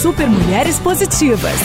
Super Mulheres Positivas.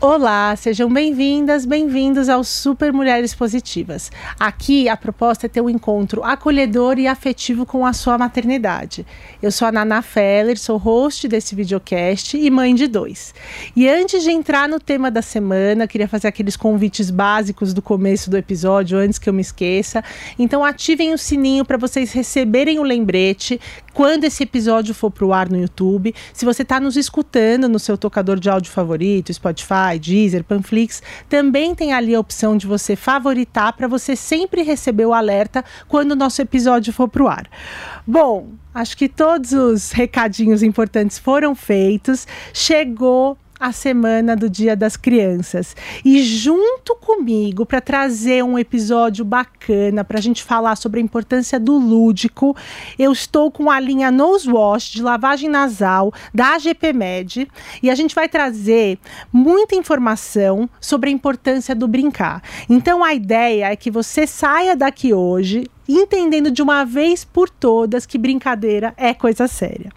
Olá, sejam bem-vindas, bem-vindos ao Super Mulheres Positivas. Aqui a proposta é ter um encontro acolhedor e afetivo com a sua maternidade. Eu sou a Nana Feller, sou host desse videocast e mãe de dois. E antes de entrar no tema da semana, queria fazer aqueles convites básicos do começo do episódio, antes que eu me esqueça. Então ativem o sininho para vocês receberem o lembrete quando esse episódio for pro ar no YouTube. Se você está nos escutando no seu tocador de áudio favorito, Spotify, Deezer, Panflix, também tem ali a opção de você favoritar para você sempre receber o alerta quando o nosso episódio for pro ar. Bom, acho que todos os recadinhos importantes foram feitos. Chegou a semana do Dia das Crianças. E junto comigo, para trazer um episódio bacana, para a gente falar sobre a importância do lúdico, eu estou com a linha Nose Wash de lavagem nasal da AGP Med e a gente vai trazer muita informação sobre a importância do brincar. Então a ideia é que você saia daqui hoje entendendo de uma vez por todas que brincadeira é coisa séria.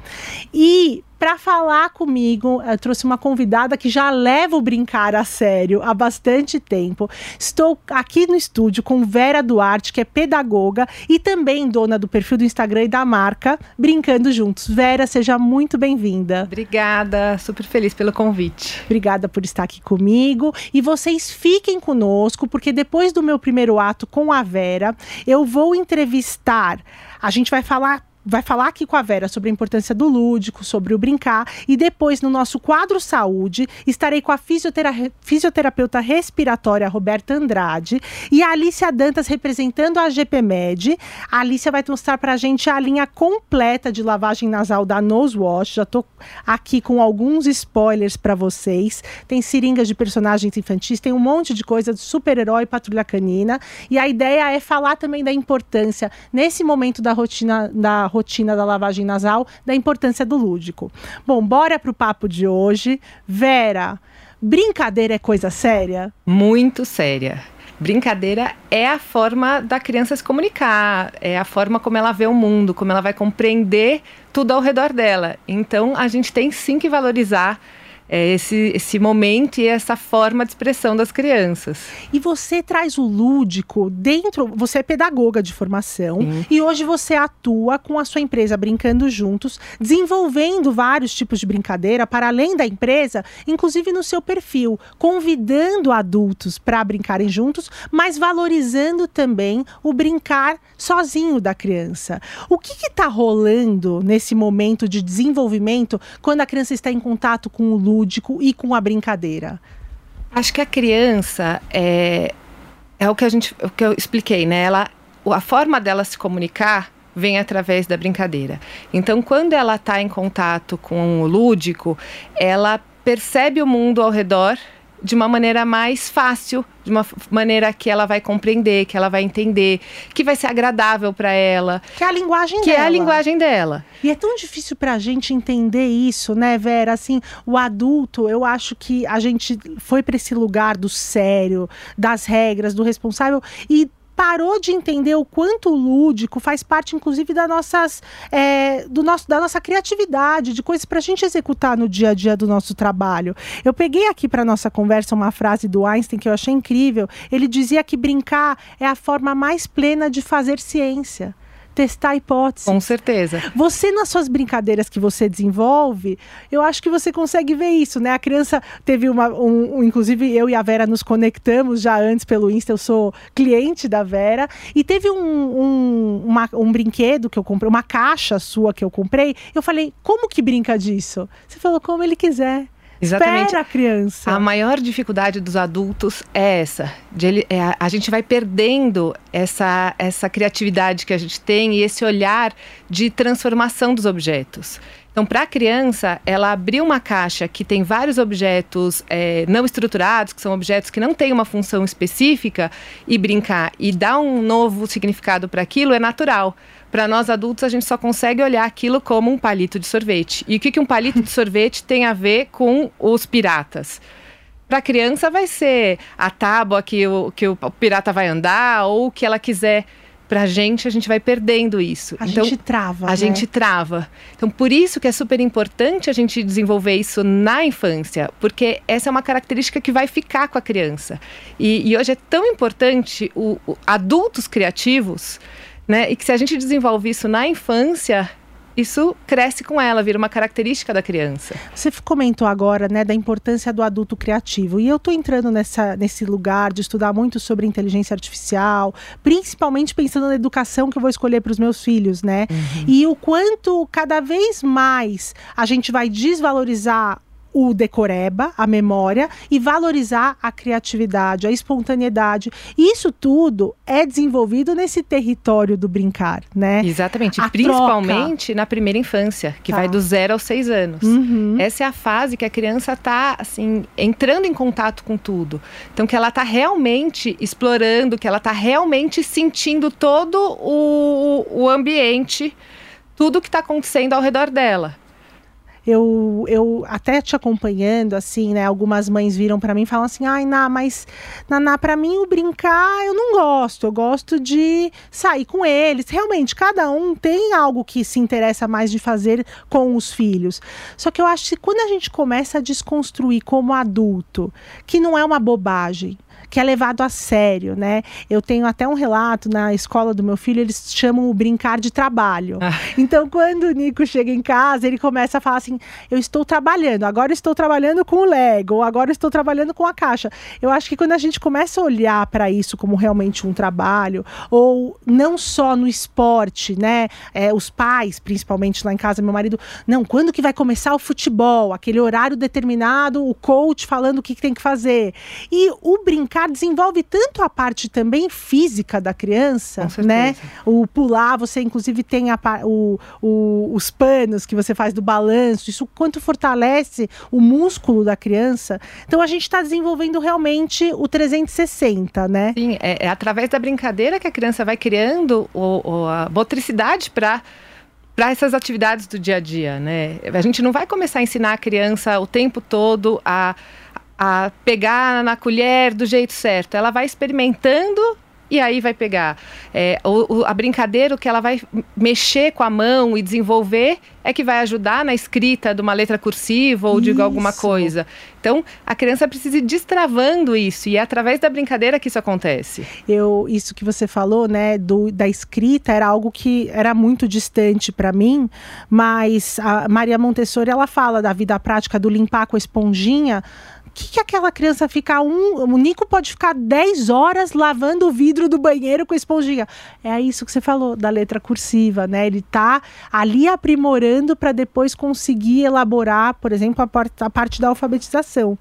E para falar comigo, eu trouxe uma convidada que já leva o brincar a sério há bastante tempo. Estou aqui no estúdio com Vera Duarte, que é pedagoga e também dona do perfil do Instagram e da marca Brincando Juntos. Vera, seja muito bem-vinda. Obrigada, super feliz pelo convite. Obrigada por estar aqui comigo. E vocês fiquem conosco, porque depois do meu primeiro ato com a Vera, eu vou entrevistar. A gente vai falar vai falar aqui com a Vera sobre a importância do lúdico, sobre o brincar e depois no nosso quadro saúde estarei com a fisiotera fisioterapeuta respiratória Roberta Andrade e a Alicia Dantas representando a GPMed. A Alicia vai mostrar para a gente a linha completa de lavagem nasal da Nose Wash. Já estou aqui com alguns spoilers para vocês. Tem seringas de personagens infantis, tem um monte de coisa de super-herói, patrulha canina e a ideia é falar também da importância nesse momento da rotina da rotina da lavagem nasal, da importância do lúdico. Bom, bora pro papo de hoje. Vera, brincadeira é coisa séria? Muito séria. Brincadeira é a forma da criança se comunicar, é a forma como ela vê o mundo, como ela vai compreender tudo ao redor dela. Então, a gente tem sim que valorizar é, esse, esse momento e essa forma de expressão das crianças. E você traz o lúdico dentro. Você é pedagoga de formação Sim. e hoje você atua com a sua empresa Brincando Juntos, desenvolvendo vários tipos de brincadeira para além da empresa, inclusive no seu perfil, convidando adultos para brincarem juntos, mas valorizando também o brincar sozinho da criança. O que está rolando nesse momento de desenvolvimento quando a criança está em contato com o lúdico? Lúdico e com a brincadeira? Acho que a criança é, é o que a gente, o que eu expliquei, né? Ela, a forma dela se comunicar vem através da brincadeira. Então, quando ela está em contato com o lúdico, ela percebe o mundo ao redor de uma maneira mais fácil, de uma maneira que ela vai compreender, que ela vai entender, que vai ser agradável para ela. Que é a linguagem que dela. Que é a linguagem dela. E é tão difícil para a gente entender isso, né, Vera? Assim, o adulto, eu acho que a gente foi para esse lugar do sério, das regras, do responsável e parou de entender o quanto o lúdico faz parte, inclusive, da, nossas, é, do nosso, da nossa criatividade, de coisas para a gente executar no dia a dia do nosso trabalho. Eu peguei aqui para nossa conversa uma frase do Einstein que eu achei incrível. Ele dizia que brincar é a forma mais plena de fazer ciência testar a hipótese. Com certeza. Você, nas suas brincadeiras que você desenvolve, eu acho que você consegue ver isso, né? A criança teve uma. Um, um, inclusive, eu e a Vera nos conectamos já antes pelo Insta, eu sou cliente da Vera, e teve um, um, uma, um brinquedo que eu comprei, uma caixa sua que eu comprei. Eu falei, como que brinca disso? Você falou, como ele quiser. Exatamente. Espera a criança. A maior dificuldade dos adultos é essa. De ele, é, a, a gente vai perdendo essa, essa criatividade que a gente tem e esse olhar de transformação dos objetos. Então, para a criança, ela abrir uma caixa que tem vários objetos é, não estruturados, que são objetos que não têm uma função específica, e brincar e dar um novo significado para aquilo é natural. Para nós adultos, a gente só consegue olhar aquilo como um palito de sorvete. E o que, que um palito de sorvete tem a ver com os piratas? Para a criança, vai ser a tábua que o, que o pirata vai andar ou o que ela quiser para a gente, a gente vai perdendo isso. A então, gente trava. A né? gente trava. Então, por isso que é super importante a gente desenvolver isso na infância, porque essa é uma característica que vai ficar com a criança. E, e hoje é tão importante o, o adultos criativos, né? E que se a gente desenvolve isso na infância, isso cresce com ela, vira uma característica da criança. Você comentou agora, né, da importância do adulto criativo. E eu estou entrando nessa, nesse lugar de estudar muito sobre inteligência artificial, principalmente pensando na educação que eu vou escolher para os meus filhos, né? Uhum. E o quanto cada vez mais a gente vai desvalorizar o decoreba, a memória, e valorizar a criatividade, a espontaneidade. Isso tudo é desenvolvido nesse território do brincar, né? Exatamente, a principalmente troca. na primeira infância, que tá. vai do zero aos seis anos. Uhum. Essa é a fase que a criança está, assim, entrando em contato com tudo. Então, que ela está realmente explorando, que ela está realmente sentindo todo o, o ambiente, tudo que está acontecendo ao redor dela eu, eu até te acompanhando, assim, né? Algumas mães viram para mim e falam assim: ai, Ná, mas Naná, para mim o brincar eu não gosto. Eu gosto de sair com eles. Realmente, cada um tem algo que se interessa mais de fazer com os filhos. Só que eu acho que quando a gente começa a desconstruir como adulto, que não é uma bobagem que é levado a sério, né? Eu tenho até um relato na escola do meu filho, eles chamam o brincar de trabalho. Ah. Então, quando o Nico chega em casa, ele começa a falar assim: eu estou trabalhando, agora estou trabalhando com o Lego, agora estou trabalhando com a caixa. Eu acho que quando a gente começa a olhar para isso como realmente um trabalho, ou não só no esporte, né? É, os pais, principalmente lá em casa, meu marido, não, quando que vai começar o futebol? Aquele horário determinado, o coach falando o que, que tem que fazer. E o brincar brincar desenvolve tanto a parte também física da criança, né? O pular, você inclusive tem a, o, o, os panos que você faz do balanço, isso quanto fortalece o músculo da criança. Então a gente está desenvolvendo realmente o 360, né? Sim, é, é, através da brincadeira que a criança vai criando o, o a motricidade para para essas atividades do dia a dia, né? A gente não vai começar a ensinar a criança o tempo todo a a pegar na colher do jeito certo. Ela vai experimentando e aí vai pegar. É, o, o, a brincadeira, o que ela vai mexer com a mão e desenvolver é que vai ajudar na escrita de uma letra cursiva ou de alguma coisa. Então, a criança precisa ir destravando isso e é através da brincadeira que isso acontece. Eu, isso que você falou, né, do, da escrita era algo que era muito distante para mim, mas a Maria Montessori ela fala da vida prática do limpar com a esponjinha que, que aquela criança fica um. O Nico pode ficar 10 horas lavando o vidro do banheiro com esponjinha. É isso que você falou da letra cursiva, né? Ele tá ali aprimorando para depois conseguir elaborar, por exemplo, a, a parte da alfabetização.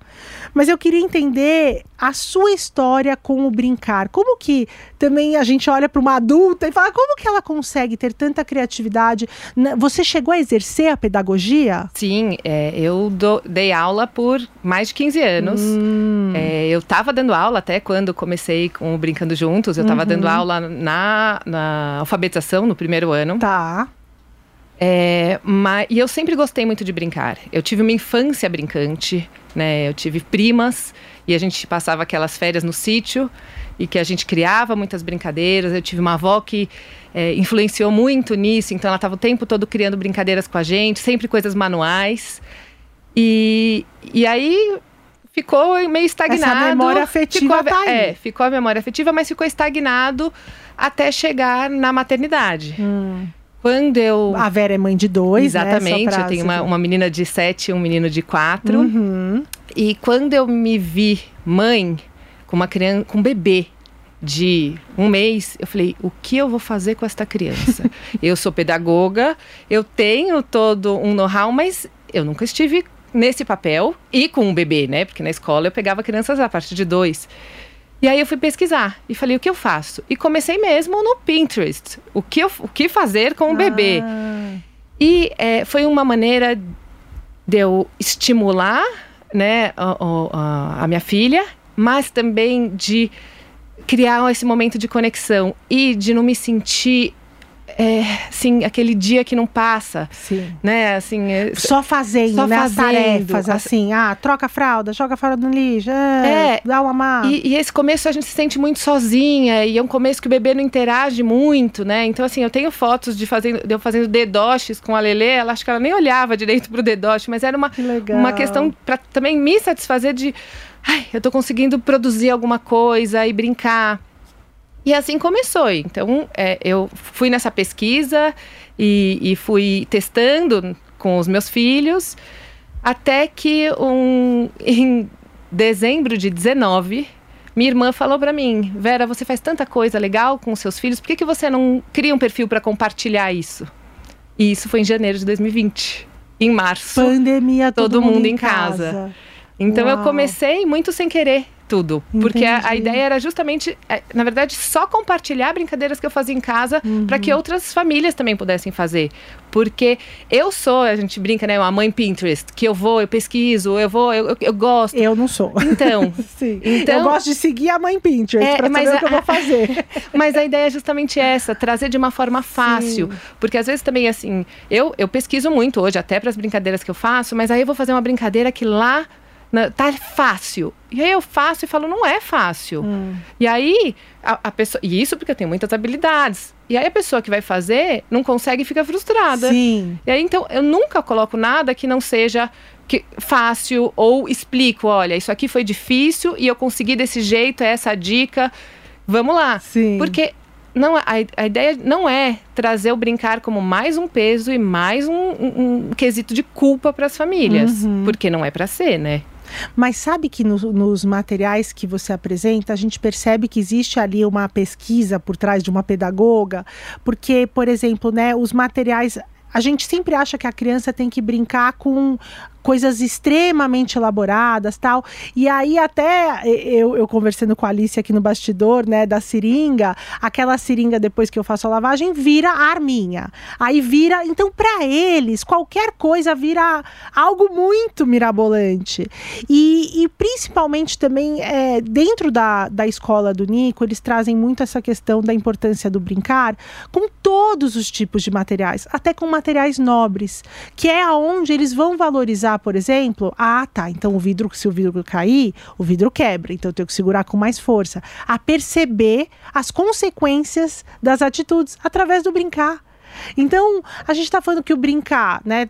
Mas eu queria entender a sua história com o brincar. Como que também a gente olha para uma adulta e fala como que ela consegue ter tanta criatividade? Você chegou a exercer a pedagogia? Sim, é, eu do, dei aula por mais de 15 anos. Hum. É, eu estava dando aula até quando comecei com o Brincando Juntos. Eu estava uhum. dando aula na, na alfabetização no primeiro ano. Tá. É, mas, e eu sempre gostei muito de brincar. Eu tive uma infância brincante, né? Eu tive primas e a gente passava aquelas férias no sítio e que a gente criava muitas brincadeiras. Eu tive uma avó que é, influenciou muito nisso, então ela estava o tempo todo criando brincadeiras com a gente, sempre coisas manuais. E, e aí ficou meio estagnado. Essa memória afetiva ficou, tá aí. É, ficou a memória afetiva, mas ficou estagnado até chegar na maternidade. Hum. Quando eu. A Vera é mãe de dois, né? Exatamente. Né? Eu tenho uma, uma menina de sete e um menino de quatro. Uhum. E quando eu me vi mãe com uma criança, com um bebê de um mês, eu falei, o que eu vou fazer com esta criança? eu sou pedagoga, eu tenho todo um know-how, mas eu nunca estive nesse papel e com um bebê, né? Porque na escola eu pegava crianças a partir de dois. E aí eu fui pesquisar e falei, o que eu faço? E comecei mesmo no Pinterest. O que, eu, o que fazer com o bebê? Ah, E é, foi uma maneira de eu estimular né, a, a- a minha filha, mas também de criar esse momento de conexão e de não me sentir é, assim, aquele dia que não passa, sim. né? Assim, é, Só fazendo, Só né? As fazendo. tarefas, As- assim. Ah, troca a fralda, joga a fralda no lixo. ah, É. Dá uma má. E, e esse começo a gente se sente muito sozinha, e é um começo que o bebê não interage muito, né? Então, assim, eu tenho fotos de, fazendo, de eu fazendo dedoches com a Lelê, ela acho que ela nem olhava direito pro dedoche, mas era uma, Que uma questão para também me satisfazer de. Ai, eu tô conseguindo produzir alguma coisa e brincar. E assim começou. Então, é, eu fui nessa pesquisa e, e fui testando com os meus filhos, até que um, em dezembro de 19, minha irmã falou para mim: Vera, você faz tanta coisa legal com os seus filhos, por que, que você não cria um perfil para compartilhar isso? E isso foi em janeiro de 2020. Em março. Pandemia, todo, Todo mundo, mundo em casa. casa. Então eu Uau. comecei muito sem querer tudo. Porque a, a ideia era justamente, é, na verdade, só compartilhar brincadeiras que eu fazia em casa para Uhum. que outras famílias também pudessem fazer. Porque eu sou, a gente brinca, né? Uma mãe Pinterest, que eu vou, eu pesquiso, eu vou, eu, eu, eu gosto. Eu não sou. Então, Sim. Então- eu gosto de seguir a mãe Pinterest É, pra mas saber o que eu a- vou fazer. Mas a ideia é justamente essa, trazer de uma forma fácil. Porque às vezes também, assim, eu, eu pesquiso muito hoje, até para as brincadeiras que eu faço, mas aí eu vou fazer uma brincadeira que lá na- tá fácil. E aí eu faço e falo, não é fácil. E aí, a, a pessoa. E isso porque eu tenho muitas habilidades. E aí a pessoa que vai fazer não consegue e fica frustrada. Sim. E aí, então, eu nunca coloco nada que não seja que- fácil ou explico, olha, isso aqui foi difícil e eu consegui desse jeito, é essa a dica. Vamos lá. Sim. Porque não, a, a ideia não é trazer o brincar como mais um peso e mais um, um- um quesito de culpa para as famílias. Uhum. Porque não é para ser, né? Mas sabe que no- nos materiais que você apresenta, a gente percebe que existe ali uma pesquisa por trás de uma pedagoga, porque, por exemplo, né, os materiais. A gente sempre acha que a criança tem que brincar com coisas extremamente elaboradas tal. E aí, até eu, eu conversando com a Alice aqui no bastidor, né, da seringa, aquela seringa, depois que eu faço a lavagem, vira arminha. Aí vira. Então, para eles, qualquer coisa vira algo muito mirabolante. E, e principalmente também é, dentro da, da escola do Nico, eles trazem muito essa questão da importância do brincar com todos os tipos de materiais, até com materiais nobres, que é aonde eles vão valorizar, por exemplo, ah, tá, então o vidro, se o vidro cair, o vidro quebra, então eu tenho que segurar com mais força, a perceber as consequências das atitudes através do brincar. Então, a gente está falando que o brincar, né?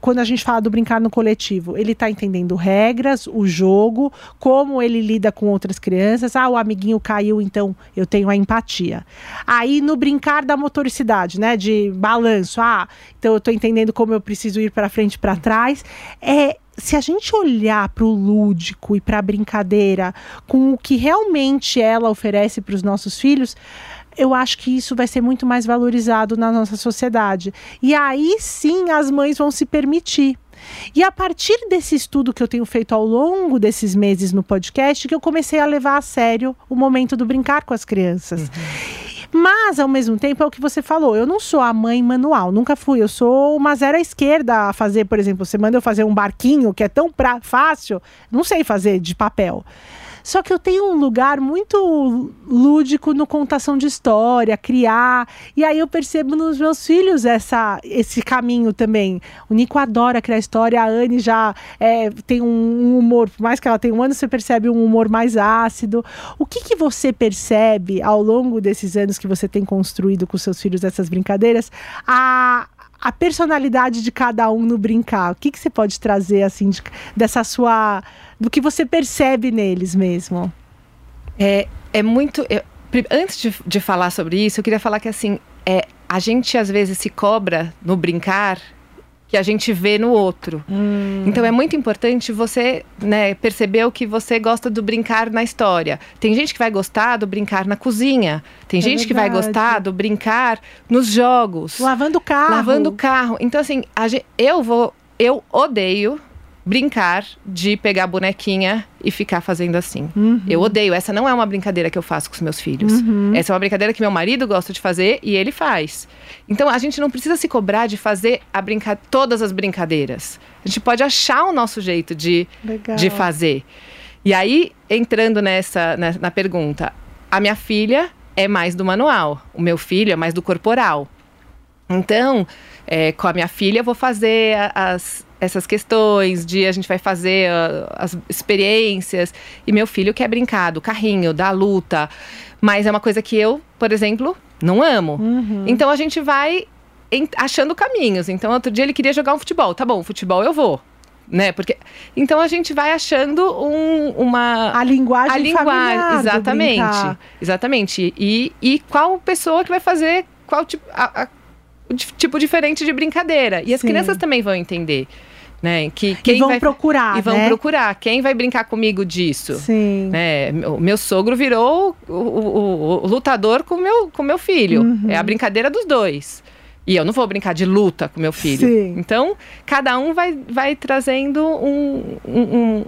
Quando a gente fala do brincar no coletivo, ele está entendendo regras, o jogo, como ele lida com outras crianças. Ah, o amiguinho caiu, então eu tenho a empatia. Aí no brincar da motoricidade, né, de balanço, ah, então eu estou entendendo como eu preciso ir para frente para trás. É, se a gente olhar para o lúdico e para a brincadeira com o que realmente ela oferece para os nossos filhos, eu acho que isso vai ser muito mais valorizado na nossa sociedade. E aí sim as mães vão se permitir. E a partir desse estudo que eu tenho feito ao longo desses meses no podcast, que eu comecei a levar a sério o momento do brincar com as crianças. Mas, ao mesmo tempo, é o que você falou. Eu não sou a mãe manual, nunca fui. Eu sou uma zero à esquerda a fazer, por exemplo, você manda eu fazer um barquinho que é tão pra, fácil, não sei fazer de papel. Só que eu tenho um lugar muito lúdico no contação de história, criar. E aí eu percebo nos meus filhos essa, esse caminho também. O Nico adora criar história, a Anne já é, tem um, um humor, por mais que ela tenha um ano, você percebe um humor mais ácido. O que, que você percebe ao longo desses anos que você tem construído com seus filhos essas brincadeiras? A, a personalidade de cada um no brincar. O que, que você pode trazer assim de- dessa sua do que você percebe neles mesmo? É, é muito. eu- antes de, de falar sobre isso, eu queria falar que assim, é, a gente às vezes se cobra no brincar que a gente vê no outro. Então é muito importante você né, perceber o que você gosta do brincar na história. Tem gente que vai gostar do brincar na cozinha. Tem É gente que vai verdade. gostar do brincar nos jogos. Lavando o carro. Lavando o carro. Então, assim, a gen- eu vou. Eu odeio brincar de pegar a bonequinha e ficar fazendo assim. Uhum. Eu odeio. Essa não é uma brincadeira que eu faço com os meus filhos. Uhum. Essa é uma brincadeira que meu marido gosta de fazer e ele faz. Então a gente não precisa se cobrar de fazer a brinca todas as brincadeiras. A gente pode achar o nosso jeito de, Legal. de fazer. E aí, entrando nessa na, na pergunta, a minha filha é mais do manual, o meu filho é mais do corporal. Então, é, com a minha filha, eu vou fazer as, essas questões de a gente vai fazer ah, as experiências. E meu filho quer brincar do carrinho, da luta. Mas é uma coisa que eu, por exemplo, não amo. Uhum. Então a gente vai achando caminhos. Então, outro dia ele queria jogar um futebol. Tá bom, futebol eu vou. Né? Porque então a gente vai achando um- uma A linguagem a linguagem, exatamente, brincar. exatamente. E, e qual pessoa que vai fazer qual tipo, a- a- tipo diferente de brincadeira. E as Sim. crianças também vão entender, né? Que E quem vão vai procurar, e vão né? procurar quem vai brincar comigo disso. Sim. Né? Meu, meu sogro virou o, o- o- o lutador com meu, com meu filho. Uhum. É a brincadeira dos dois. E eu não vou brincar de luta com meu filho. Sim. Então, cada um vai, vai trazendo um, um, um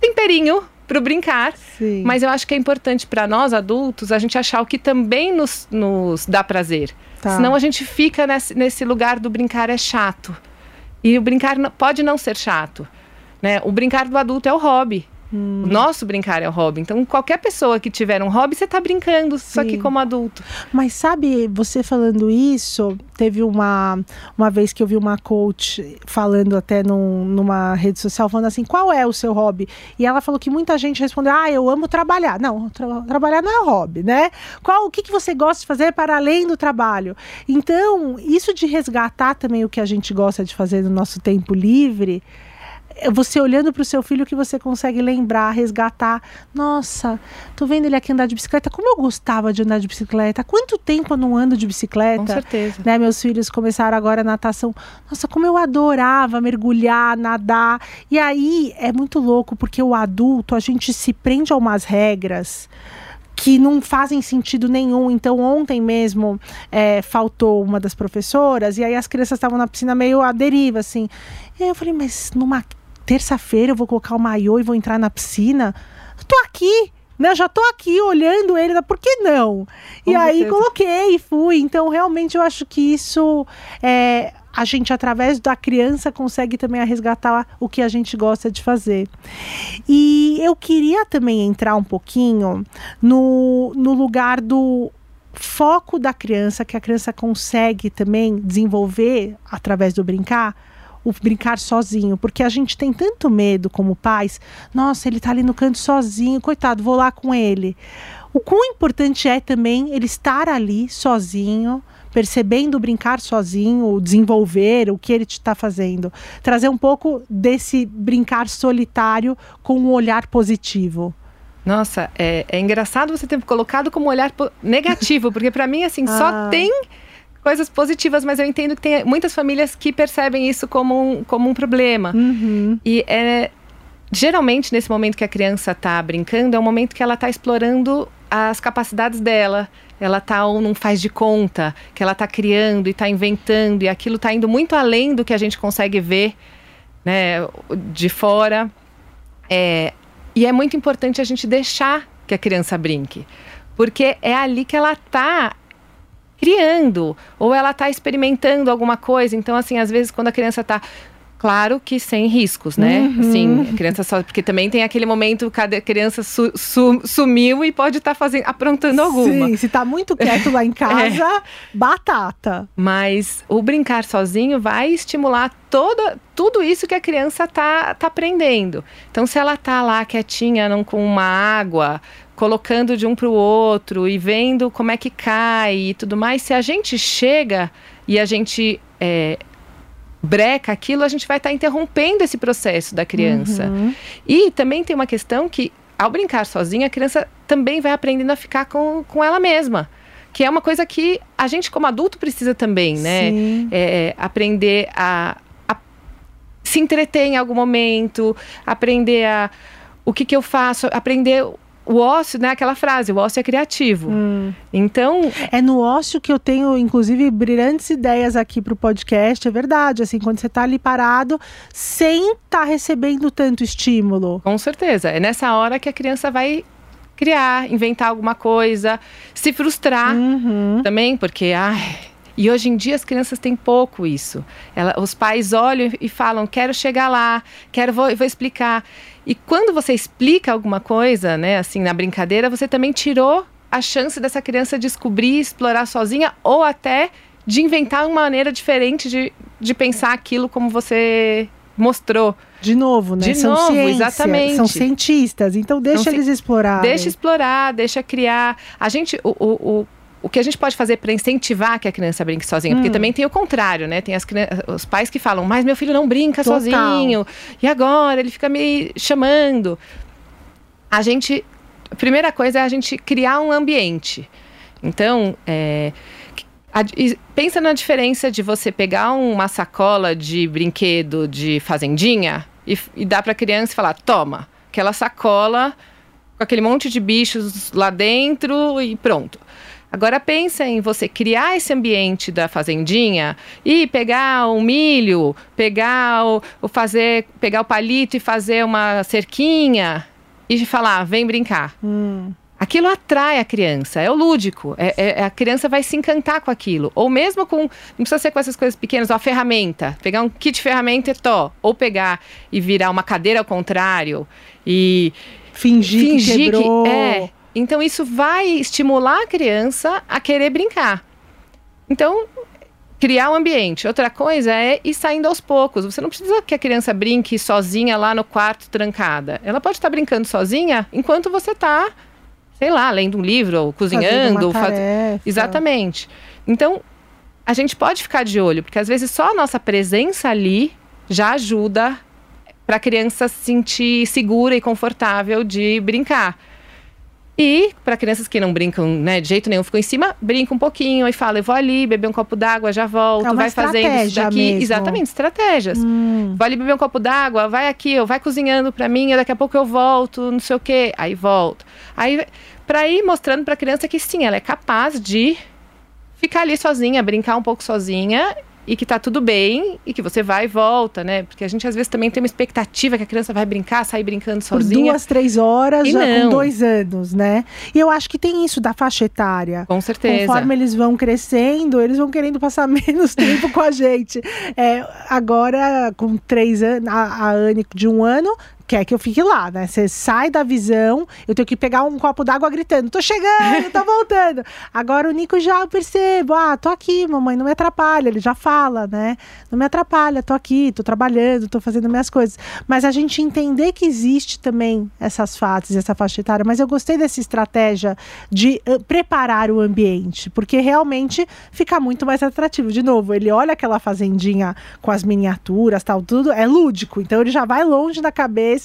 temperinho pro brincar. Sim. Mas eu acho que é importante para nós adultos a gente achar o que também nos, nos dá prazer. Tá. Senão a gente fica nesse, nesse lugar do brincar é chato. E o brincar pode não ser chato. Né? O brincar do adulto é o hobby. Hum. O nosso brincar é o hobby. Então, qualquer pessoa que tiver um hobby, você está brincando, só que Sim. como adulto. Mas sabe, você falando isso, teve uma, uma vez que eu vi uma coach falando até num- numa rede social, falando assim, qual é o seu hobby? E ela falou que muita gente respondeu, ah, eu amo trabalhar. Não, tra- trabalhar não é hobby, né? Qual, o que, que você gosta de fazer para além do trabalho? Então, isso de resgatar também o que a gente gosta de fazer no nosso tempo livre, você olhando para o seu filho que você consegue lembrar, resgatar. Nossa, tô vendo ele aqui andar de bicicleta. Como eu gostava de andar de bicicleta. Há quanto tempo eu não ando de Com bicicleta? certeza. Né, meus filhos começaram agora a natação. Nossa, como eu adorava mergulhar, nadar. E aí é muito louco, porque o adulto, a gente se prende a umas regras que não fazem sentido nenhum. Então, ontem mesmo é, faltou uma das professoras, e aí as crianças estavam na piscina meio à deriva, assim. E aí eu falei, mas numa terça-feira eu vou colocar o maiô e vou entrar na piscina? Tô aqui! Né, já tô aqui olhando ele, por que não? e Com aí certeza. coloquei e fui. Então, realmente, eu acho que isso é, a gente, através da criança, consegue também resgatar o que a gente gosta de fazer. E eu queria também entrar um pouquinho no, no lugar do foco da criança, que a criança consegue também desenvolver através do brincar. O brincar sozinho, porque a gente tem tanto medo como pais. Nossa, ele tá ali no canto sozinho, coitado, vou lá com ele. O quão importante é também ele estar ali sozinho, percebendo brincar sozinho, desenvolver o que ele está fazendo. Trazer um pouco desse brincar solitário com um olhar positivo. Nossa, é, é engraçado você ter colocado como olhar negativo, porque para mim, assim, Ah. só tem coisas positivas, mas eu entendo que tem muitas famílias que percebem isso como um, como um problema. Uhum. E é, geralmente, nesse momento que a criança está brincando, é um momento que ela está explorando as capacidades dela. Ela tá ou não faz de conta, que ela está criando e está inventando, e aquilo está indo muito além do que a gente consegue ver né, de fora. É, e é muito importante a gente deixar que a criança brinque, porque é ali que ela está criando ou ela está experimentando alguma coisa. Então, assim, às vezes quando a criança está Claro que sem riscos, né? Uhum. Assim, a criança só. Porque também tem aquele momento que a criança su- su- sumiu e pode estar fazendo, aprontando alguma. Sim, se tá muito quieto lá em casa, batata. Mas o brincar sozinho vai estimular toda, tudo isso que a criança tá, tá aprendendo. Então, se ela tá lá quietinha não, com uma água, colocando de um para o outro e vendo como é que cai e tudo mais, se a gente chega e a gente é, breca aquilo, a gente vai estar interrompendo esse processo da criança. Uhum. E também tem uma questão que, ao brincar sozinha, a criança também vai aprendendo a ficar com, com ela mesma. Que é uma coisa que a gente, como adulto, precisa também, né? Sim. É, aprender a, a se entreter em algum momento, aprender a o que, que eu faço, aprender o ócio, né? Aquela frase, o ócio é criativo. Hum. Então. É no ócio que eu tenho, inclusive, brilhantes ideias aqui para o podcast. É verdade. Assim, quando você está ali parado, sem estar tá recebendo tanto estímulo. Com certeza. É nessa hora que a criança vai criar, inventar alguma coisa, se frustrar uhum. também, porque ai, e hoje em dia as crianças têm pouco isso. Ela, os pais olham e falam: quero chegar lá, quero vou, vou explicar. E quando você explica alguma coisa, né, assim, na brincadeira, você também tirou a chance dessa criança descobrir, explorar sozinha ou até de inventar uma maneira diferente de, de pensar aquilo como você mostrou. De novo, né? De são novo, ciência, exatamente. São cientistas, então deixa São eles explorar. Deixa explorar, deixa criar. A gente, o, o, o, o que a gente pode fazer para incentivar que a criança brinque sozinha? Porque também tem o contrário, né? Tem as, os pais que falam, mas meu filho não brinca Total. sozinho. E agora? Ele fica me chamando. A gente. A primeira coisa é a gente criar um ambiente. Então, é, a- pensa na diferença de você pegar uma sacola de brinquedo de fazendinha e, e dar para a criança e falar: toma, aquela sacola com aquele monte de bichos lá dentro e pronto. Agora pensa em você criar esse ambiente da fazendinha e pegar o milho, pegar o, o fazer, pegar o palito e fazer uma cerquinha e falar, vem brincar. Hum. Aquilo atrai a criança, é o lúdico. É, é- a criança vai se encantar com aquilo. Ou mesmo com. Não precisa ser com essas coisas pequenas, ó, a ferramenta. Pegar um kit de ferramenta e tó. Ou pegar e virar uma cadeira ao contrário. E Fingir, fingir que quebrou. É. Então isso vai estimular a criança a querer brincar. Então, criar um ambiente. Outra coisa é ir saindo aos poucos. Você não precisa que a criança brinque sozinha lá no quarto trancada. Ela pode estar brincando sozinha enquanto você está, sei lá, lendo um livro, ou cozinhando, faz-. Exatamente. Então, a gente pode ficar de olho, porque às vezes só a nossa presença ali já ajuda para a criança se sentir segura e confortável de brincar. E para crianças que não brincam né, de jeito nenhum, ficam em cima, brinca um pouquinho e fala: eu vou ali beber um copo d'água, já volto, É vai fazendo isso daqui. mesmo. Exatamente, estratégias. Hum. Vai ali beber um copo d'água, vai aqui, ó, vai cozinhando para mim, daqui a pouco eu volto, não sei o quê. Aí volto. Aí, para ir mostrando para a criança que sim, ela é capaz de ficar ali sozinha, brincar um pouco sozinha e que tá tudo bem e que você vai e volta, né? Porque a gente às vezes também tem uma expectativa que a criança vai brincar, sair brincando Por sozinha. duas, três horas, E já com não. dois anos, né? E eu acho que tem isso da faixa etária. Com certeza. Conforme eles vão crescendo, eles vão querendo passar menos tempo com a gente. É, agora, com três anos, a, a Anne de um ano quer que eu fique lá, né? Você sai da visão, eu tenho que pegar um copo d'água gritando: tô chegando, tô voltando. Agora o Nico já percebo: ah, tô aqui, mamãe, não me atrapalha. Ele já fala, né? Não me atrapalha, tô aqui, tô trabalhando, tô fazendo minhas coisas. Mas a gente entender que existe também essas fases, essa faixa etária. Mas eu gostei dessa estratégia de eh, preparar o ambiente, porque realmente fica muito mais atrativo. De novo, ele olha aquela fazendinha com as miniaturas, tal, tudo, é lúdico. Então ele já vai longe da cabeça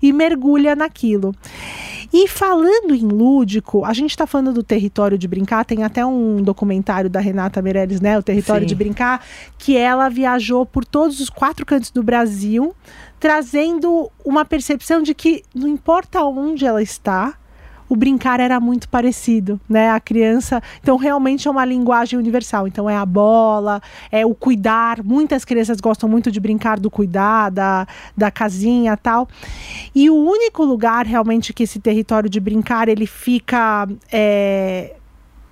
e mergulha naquilo. E falando em lúdico, a gente está falando do território de brincar, tem até um documentário da Renata Meirelles, né? O Território Sim. de Brincar, que ela viajou por todos os quatro cantos do Brasil, trazendo uma percepção de que não importa onde ela está, o brincar era muito parecido, né? A criança, então realmente é uma linguagem universal. Então é a bola, é o cuidar. Muitas crianças gostam muito de brincar do cuidar, da, da casinha, tal. E o único lugar realmente que esse território de brincar ele fica é,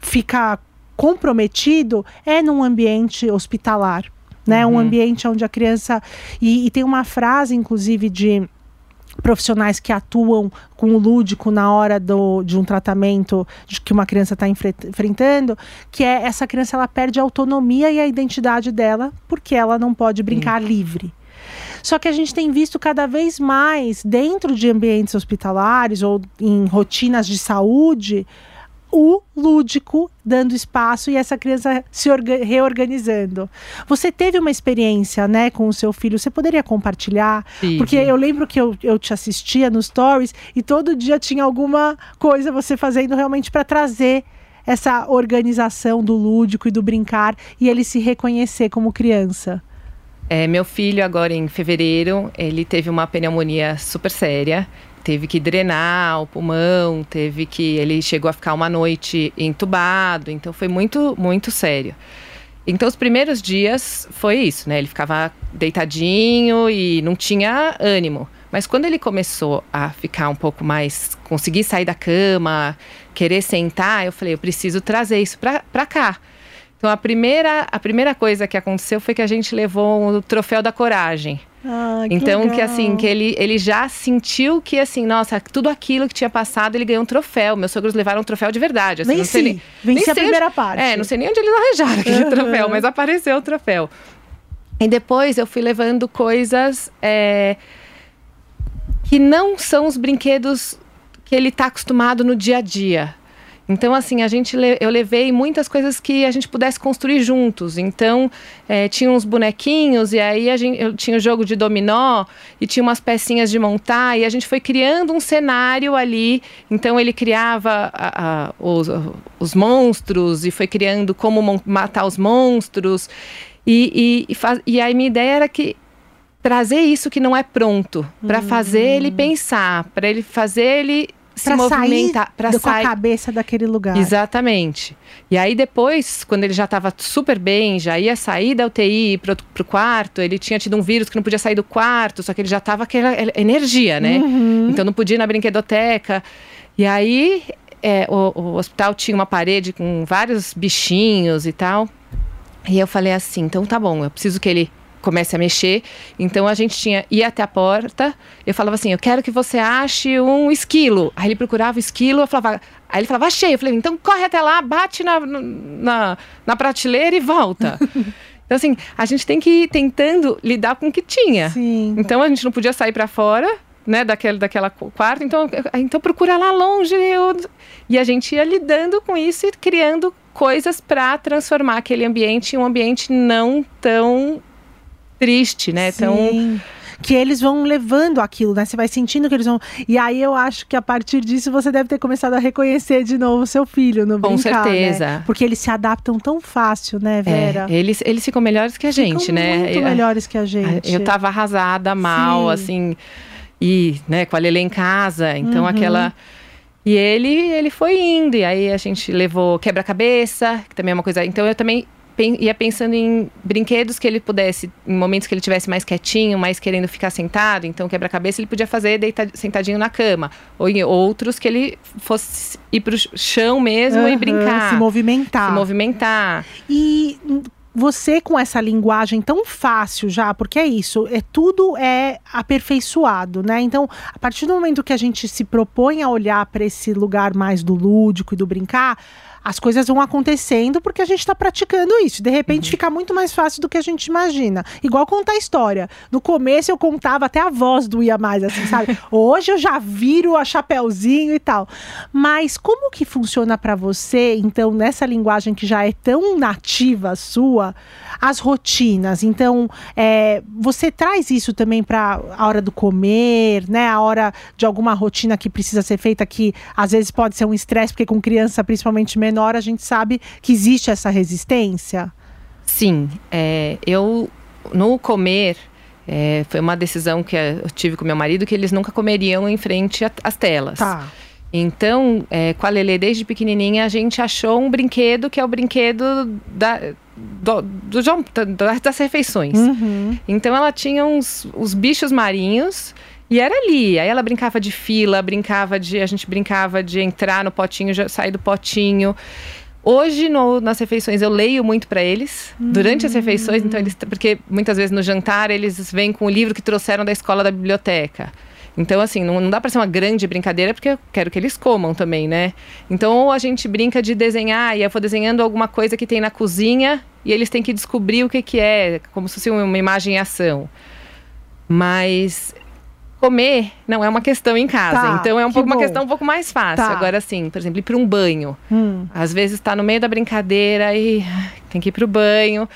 fica comprometido é num ambiente hospitalar, né? Um ambiente onde a criança e, e tem uma frase, inclusive, de profissionais que atuam com o lúdico na hora do, de um tratamento de que uma criança está enfrentando, que é essa criança ela perde a autonomia e a identidade dela porque ela não pode brincar livre. Só que a gente tem visto cada vez mais dentro de ambientes hospitalares ou em rotinas de saúde o lúdico dando espaço e essa criança se orga- reorganizando. Você teve uma experiência, né, com o seu filho? Você poderia compartilhar? Tive. Porque eu lembro que eu, eu te assistia nos stories e todo dia tinha alguma coisa você fazendo realmente para trazer essa organização do lúdico e do brincar e ele se reconhecer como criança. É, meu filho, agora em fevereiro, ele teve uma pneumonia super séria. Teve que drenar o pulmão, teve que. Ele chegou a ficar uma noite entubado, então foi muito, muito sério. Então, os primeiros dias foi isso, né? Ele ficava deitadinho e não tinha ânimo. Mas quando ele começou a ficar um pouco mais, conseguir sair da cama, querer sentar, eu falei, eu preciso trazer isso para cá. Então a primeira, a primeira coisa que aconteceu foi que a gente levou o troféu da coragem. Ah, que então legal. que assim, que ele, ele já sentiu que assim, nossa, tudo aquilo que tinha passado, ele ganhou um troféu. Meus sogros levaram um troféu de verdade. Assim, Venci, nem- venci nem a primeira onde- parte. É, não sei nem onde eles arranjaram aquele Uhum. troféu, mas apareceu o troféu. E depois eu fui levando coisas é, que não são os brinquedos que ele está acostumado no dia a dia. Então, assim, a gente eu levei muitas coisas que a gente pudesse construir juntos. Então, é, tinha uns bonequinhos, e aí a gente, eu tinha o jogo de dominó, e tinha umas pecinhas de montar, e a gente foi criando um cenário ali. Então, ele criava a- a- os, os monstros, e foi criando como matar os monstros. E, e, e, faz- e aí, minha ideia era que trazer isso que não é pronto, para fazer ele pensar, para ele fazer ele se Pra movimentar, sair para do- com a sair cabeça daquele lugar. Exatamente. E aí depois, quando ele já estava super bem, já ia sair da UTI pro, pro quarto, ele tinha tido um vírus que não podia sair do quarto, só que ele já estava aquela energia, né? Uhum. Então não podia ir na brinquedoteca. E aí é, o, o hospital tinha uma parede com vários bichinhos e tal. E eu falei assim, então tá bom, eu preciso que ele comece a mexer. Então a gente tinha ia até a porta. Eu falava assim, eu quero que você ache um esquilo. Aí ele procurava o esquilo, eu falava, aí ele falava achei. Eu falei, então corre até lá, bate na, na, na prateleira e volta. então assim, a gente tem que ir tentando lidar com o que tinha. Sim. Então a gente não podia sair para fora, né, daquele, daquela qu- quarto. Então, então procura lá longe. eu- E a gente ia lidando com isso e criando coisas para transformar aquele ambiente em um ambiente não tão triste, né? Tão Sim. Que eles vão levando aquilo, né? Você vai sentindo que eles vão. E aí eu acho que a partir disso você deve ter começado a reconhecer de novo seu filho no Com brincar, né? certeza. Porque eles se adaptam tão fácil, né, Vera? é, eles, eles ficam melhores que a gente, Ficam né? Muito Eu- melhores que a gente. Eu tava arrasada, mal, Sim. assim, e, né, com a Lelê em casa, então Uhum. aquela. E ele, ele foi indo, e aí a gente levou quebra-cabeça, que também é uma coisa. Então eu também ia pensando em brinquedos que ele pudesse, em momentos que ele tivesse mais quietinho, mais querendo ficar sentado, então quebra-cabeça ele podia fazer deita- sentadinho na cama. Ou em outros que ele fosse ir pro chão mesmo e Aham, brincar. Se movimentar. se movimentar. E você com essa linguagem tão fácil já, porque é isso, é tudo é aperfeiçoado, né? Então, a partir do momento que a gente se propõe a olhar para esse lugar mais do lúdico e do brincar, as coisas vão acontecendo porque a gente está praticando isso. De repente fica muito mais fácil do que a gente imagina. Igual contar história. No começo eu contava até a voz doía mais, assim, sabe? Hoje eu já viro a chapéuzinho e tal. Mas como que funciona para você, então, nessa linguagem que já é tão nativa sua, as rotinas? Então, é, você traz isso também para a hora do comer, né? A hora de alguma rotina que precisa ser feita que às vezes pode ser um estresse, porque com criança, principalmente menor, a gente sabe que existe essa resistência. Sim, é, eu no comer é, foi uma decisão que eu tive com meu marido que eles nunca comeriam em frente às telas. Tá. Então, é, com a Lelê desde pequenininha a gente achou um brinquedo que é o brinquedo da, do, do das refeições. Uhum. Então ela tinha uns os bichos marinhos e era ali. Aí ela brincava de fila, brincava de. A gente brincava de entrar no potinho, já sair do potinho. Hoje, no- nas refeições, eu leio muito para eles, durante as refeições, então eles. Porque muitas vezes no jantar eles vêm com o livro que trouxeram da escola da biblioteca. Então, assim, não, não dá para ser uma grande brincadeira, porque eu quero que eles comam também, né? Então, ou a gente brinca de desenhar, e eu vou desenhando alguma coisa que tem na cozinha, e eles têm que descobrir o que, que é, como se fosse uma imagem em ação. Mas comer não é uma questão em casa. Tá, então é um que pouco uma questão um pouco mais fácil. Tá. Agora, assim, por exemplo, ir para um banho. Hum. Às vezes está no meio da brincadeira e tem que ir para o banho.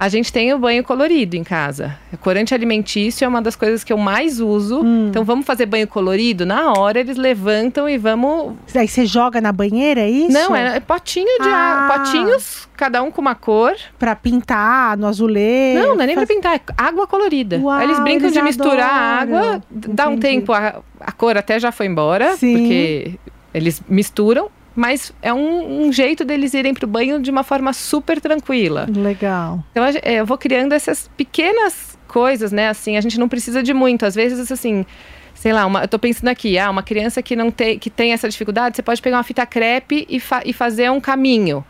A gente tem o banho colorido em casa. O corante alimentício é uma das coisas que eu mais uso. Hum. Então vamos fazer banho colorido? Na hora eles levantam e vamos. Aí você joga na banheira, é isso? Não, é, é potinho de Ah. água. Potinhos cada um com uma cor. Pra pintar no azulejo. Não, não é nem faz... pra pintar, é água colorida. Uau, Aí eles brincam eles de misturar a água, dá um Entendi. tempo, a, a cor até já foi embora, Sim. porque eles misturam, mas é um, um jeito deles irem pro banho de uma forma super tranquila. Legal. Então é, eu vou criando essas pequenas coisas, né? Assim, a gente não precisa de muito. Às vezes, assim, sei lá, uma, eu tô pensando aqui, ah, uma criança que não tem, que tem essa dificuldade, você pode pegar uma fita crepe e, fa- e fazer um caminho.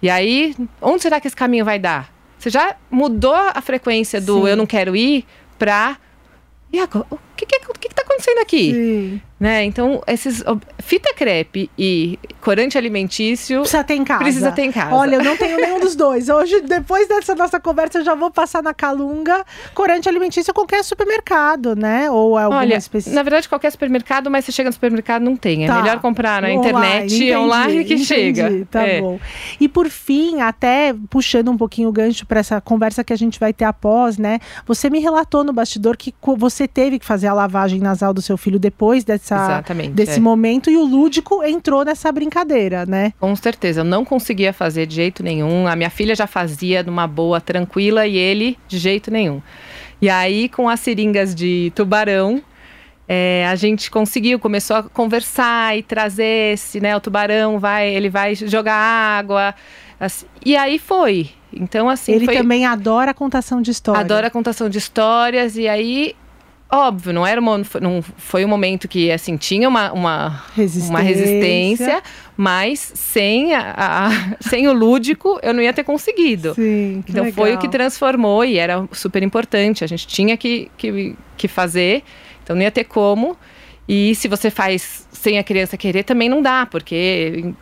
E aí, onde será que esse caminho vai dar? Você já mudou a frequência do Sim. eu não quero ir pra. E agora? O que, que, o que, que tá acontecendo aqui? Sim. Né? Então, esses. Fita crepe e corante alimentício Precisa ter em casa. precisa ter em casa. Olha, eu não tenho nenhum dos dois. Hoje, depois dessa nossa conversa, eu já vou passar na Calunga, corante alimentício qualquer supermercado, né? Ou alguma Olha, na verdade, qualquer supermercado, mas você chega no supermercado não tem. É Tá. melhor comprar na Online, internet entendi, online que entendi, chega. Tá É. bom. E por fim, até puxando um pouquinho o gancho para essa conversa que a gente vai ter após, né? Você me relatou no bastidor que você teve que fazer a lavagem nasal do seu filho depois dessa, Exatamente. desse é. momento e o lúdico entrou nessa brincadeira, né? Com certeza, eu não conseguia fazer de jeito nenhum. A minha filha já fazia numa boa, tranquila, e ele de jeito nenhum. E aí, com as seringas de tubarão, é, a gente conseguiu, começou a conversar e trazer esse, né? O tubarão vai, ele vai jogar água. assim, e aí foi. Então, assim, Ele foi, também adora a contação de história. Adora a contação de histórias e aí, óbvio, não era uma, não foi um momento que assim tinha uma, uma, resistência. uma resistência, mas sem, a, a- sem o lúdico eu não ia ter conseguido. Sim, Então foi o legal. que transformou e era super importante. A gente tinha que, que, que fazer, então não ia ter como. E se você faz sem a criança querer, também não dá, porque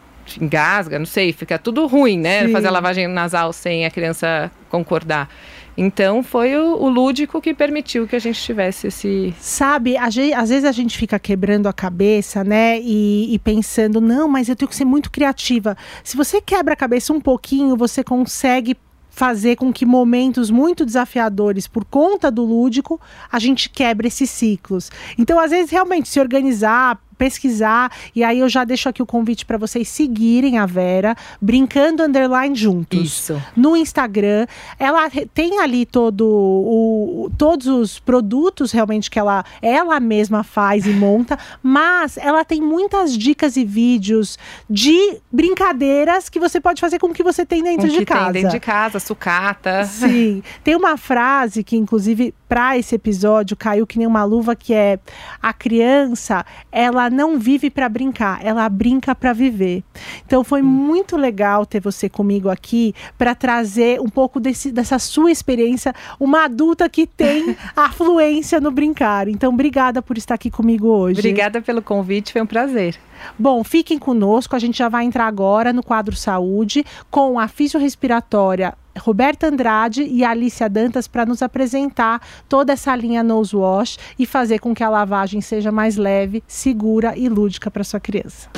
engasga, não sei, fica tudo ruim, né? Sim. Fazer a lavagem nasal sem a criança concordar. Então foi o, o lúdico que permitiu que a gente tivesse esse. Sabe, a gen- às vezes a gente fica quebrando a cabeça, né? E, e pensando, não, mas eu tenho que ser muito criativa. Se você quebra a cabeça um pouquinho, você consegue fazer com que momentos muito desafiadores por conta do lúdico, a gente quebre esses ciclos. Então, às vezes, realmente, se organizar, pesquisar, e aí eu já deixo aqui o convite para vocês seguirem a Vera, brincando underline juntos Isso. no Instagram. Ela tem ali todo o, todos os produtos realmente que ela ela mesma faz e monta, mas ela tem muitas dicas e vídeos de brincadeiras que você pode fazer com o que você tem dentro Com de que casa. tem dentro de casa, sucata. Sim. Tem uma frase que, inclusive, para esse episódio caiu que nem uma luva, que é a criança, ela não vive para brincar, ela brinca para viver. Então foi muito legal ter você comigo aqui para trazer um pouco desse, dessa sua experiência, uma adulta que tem afluência no brincar. Então, obrigada por estar aqui comigo hoje. Obrigada pelo convite, foi um prazer. Bom, fiquem conosco, a gente já vai entrar agora no quadro Saúde com a fisiorrespiratória Roberta Andrade e Alicia Dantas para nos apresentar toda essa linha Nose Wash e fazer com que a lavagem seja mais leve, segura e lúdica para sua criança.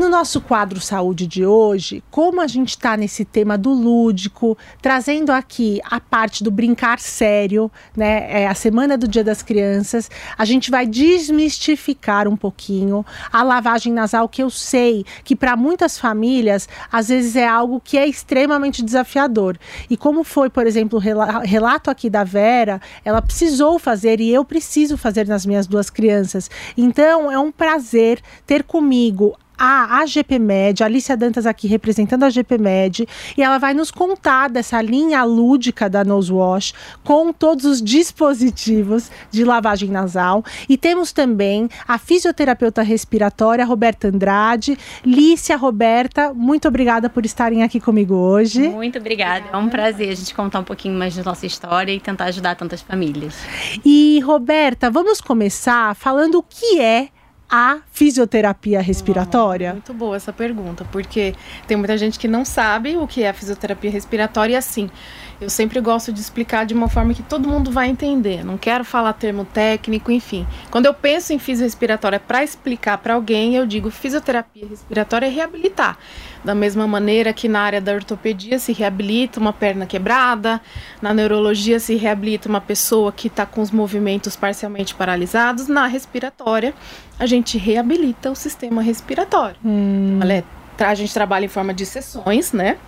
No nosso quadro Saúde de hoje, como a gente está nesse tema do lúdico, trazendo aqui a parte do brincar sério, né? É a semana do Dia das Crianças, a gente vai desmistificar um pouquinho a lavagem nasal, que eu sei que para muitas famílias, às vezes é algo que é extremamente desafiador. E como foi, por exemplo, o rela- relato aqui da Vera, ela precisou fazer e eu preciso fazer nas minhas duas crianças. Então, é um prazer ter comigo a AGPMed, a Alicia Dantas aqui representando a AGPMed, e ela vai nos contar dessa linha lúdica da Nose Wash com todos os dispositivos de lavagem nasal. E temos também a fisioterapeuta respiratória Roberta Andrade. Lícia, Roberta, muito obrigada por estarem aqui comigo hoje. Muito obrigada. É um prazer a gente contar um pouquinho mais da nossa história e tentar ajudar tantas famílias. E Roberta, vamos começar falando o que é a fisioterapia respiratória? Muito boa essa pergunta, porque tem muita gente que não sabe o que é a fisioterapia respiratória e assim. Eu sempre gosto de explicar de uma forma que todo mundo vai entender. Não quero falar termo técnico, enfim. Quando eu penso em fisioaspiratória para explicar para alguém, eu digo fisioterapia respiratória é reabilitar. Da mesma maneira que na área da ortopedia se reabilita uma perna quebrada, na neurologia se reabilita uma pessoa que está com os movimentos parcialmente paralisados, na respiratória a gente reabilita o sistema respiratório. Hum. Então, é, a gente trabalha em forma de sessões, né?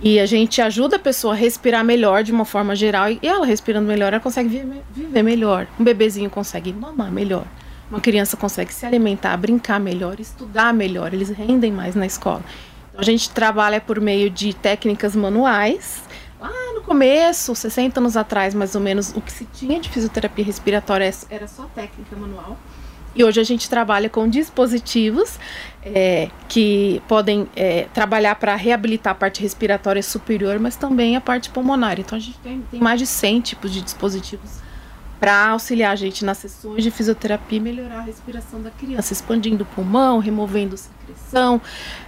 E a gente ajuda a pessoa a respirar melhor de uma forma geral. E ela respirando melhor, ela consegue viver, melhor. Um bebezinho consegue mamar melhor. Uma criança consegue se alimentar, brincar melhor, estudar melhor. Eles rendem mais na escola. Então, a gente trabalha por meio de técnicas manuais. Lá no começo, 60 anos atrás, mais ou menos, o que se tinha de fisioterapia respiratória era só técnica manual. E hoje a gente trabalha com dispositivos é, que podem é, trabalhar para reabilitar a parte respiratória superior, mas também a parte pulmonar. Então a gente tem, tem mais de 100 tipos de dispositivos para auxiliar a gente nas sessões de fisioterapia e melhorar a respiração da criança, expandindo o pulmão, removendo secreção,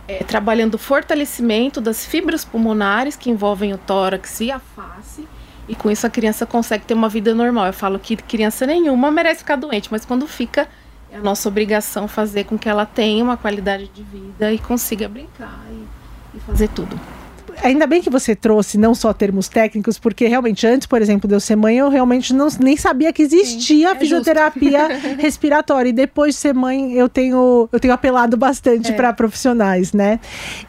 é, trabalhando o fortalecimento das fibras pulmonares que envolvem o tórax e a face. E com isso a criança consegue ter uma vida normal. Eu falo que criança nenhuma merece ficar doente, mas quando fica, é a nossa obrigação fazer com que ela tenha uma qualidade de vida e consiga brincar e, e fazer tudo ainda bem que você trouxe não só termos técnicos, porque realmente antes, por exemplo, de eu ser mãe, eu realmente não, nem sabia que existia Sim, é fisioterapia respiratória. E depois de ser mãe, eu tenho, eu tenho apelado bastante é. para profissionais, né?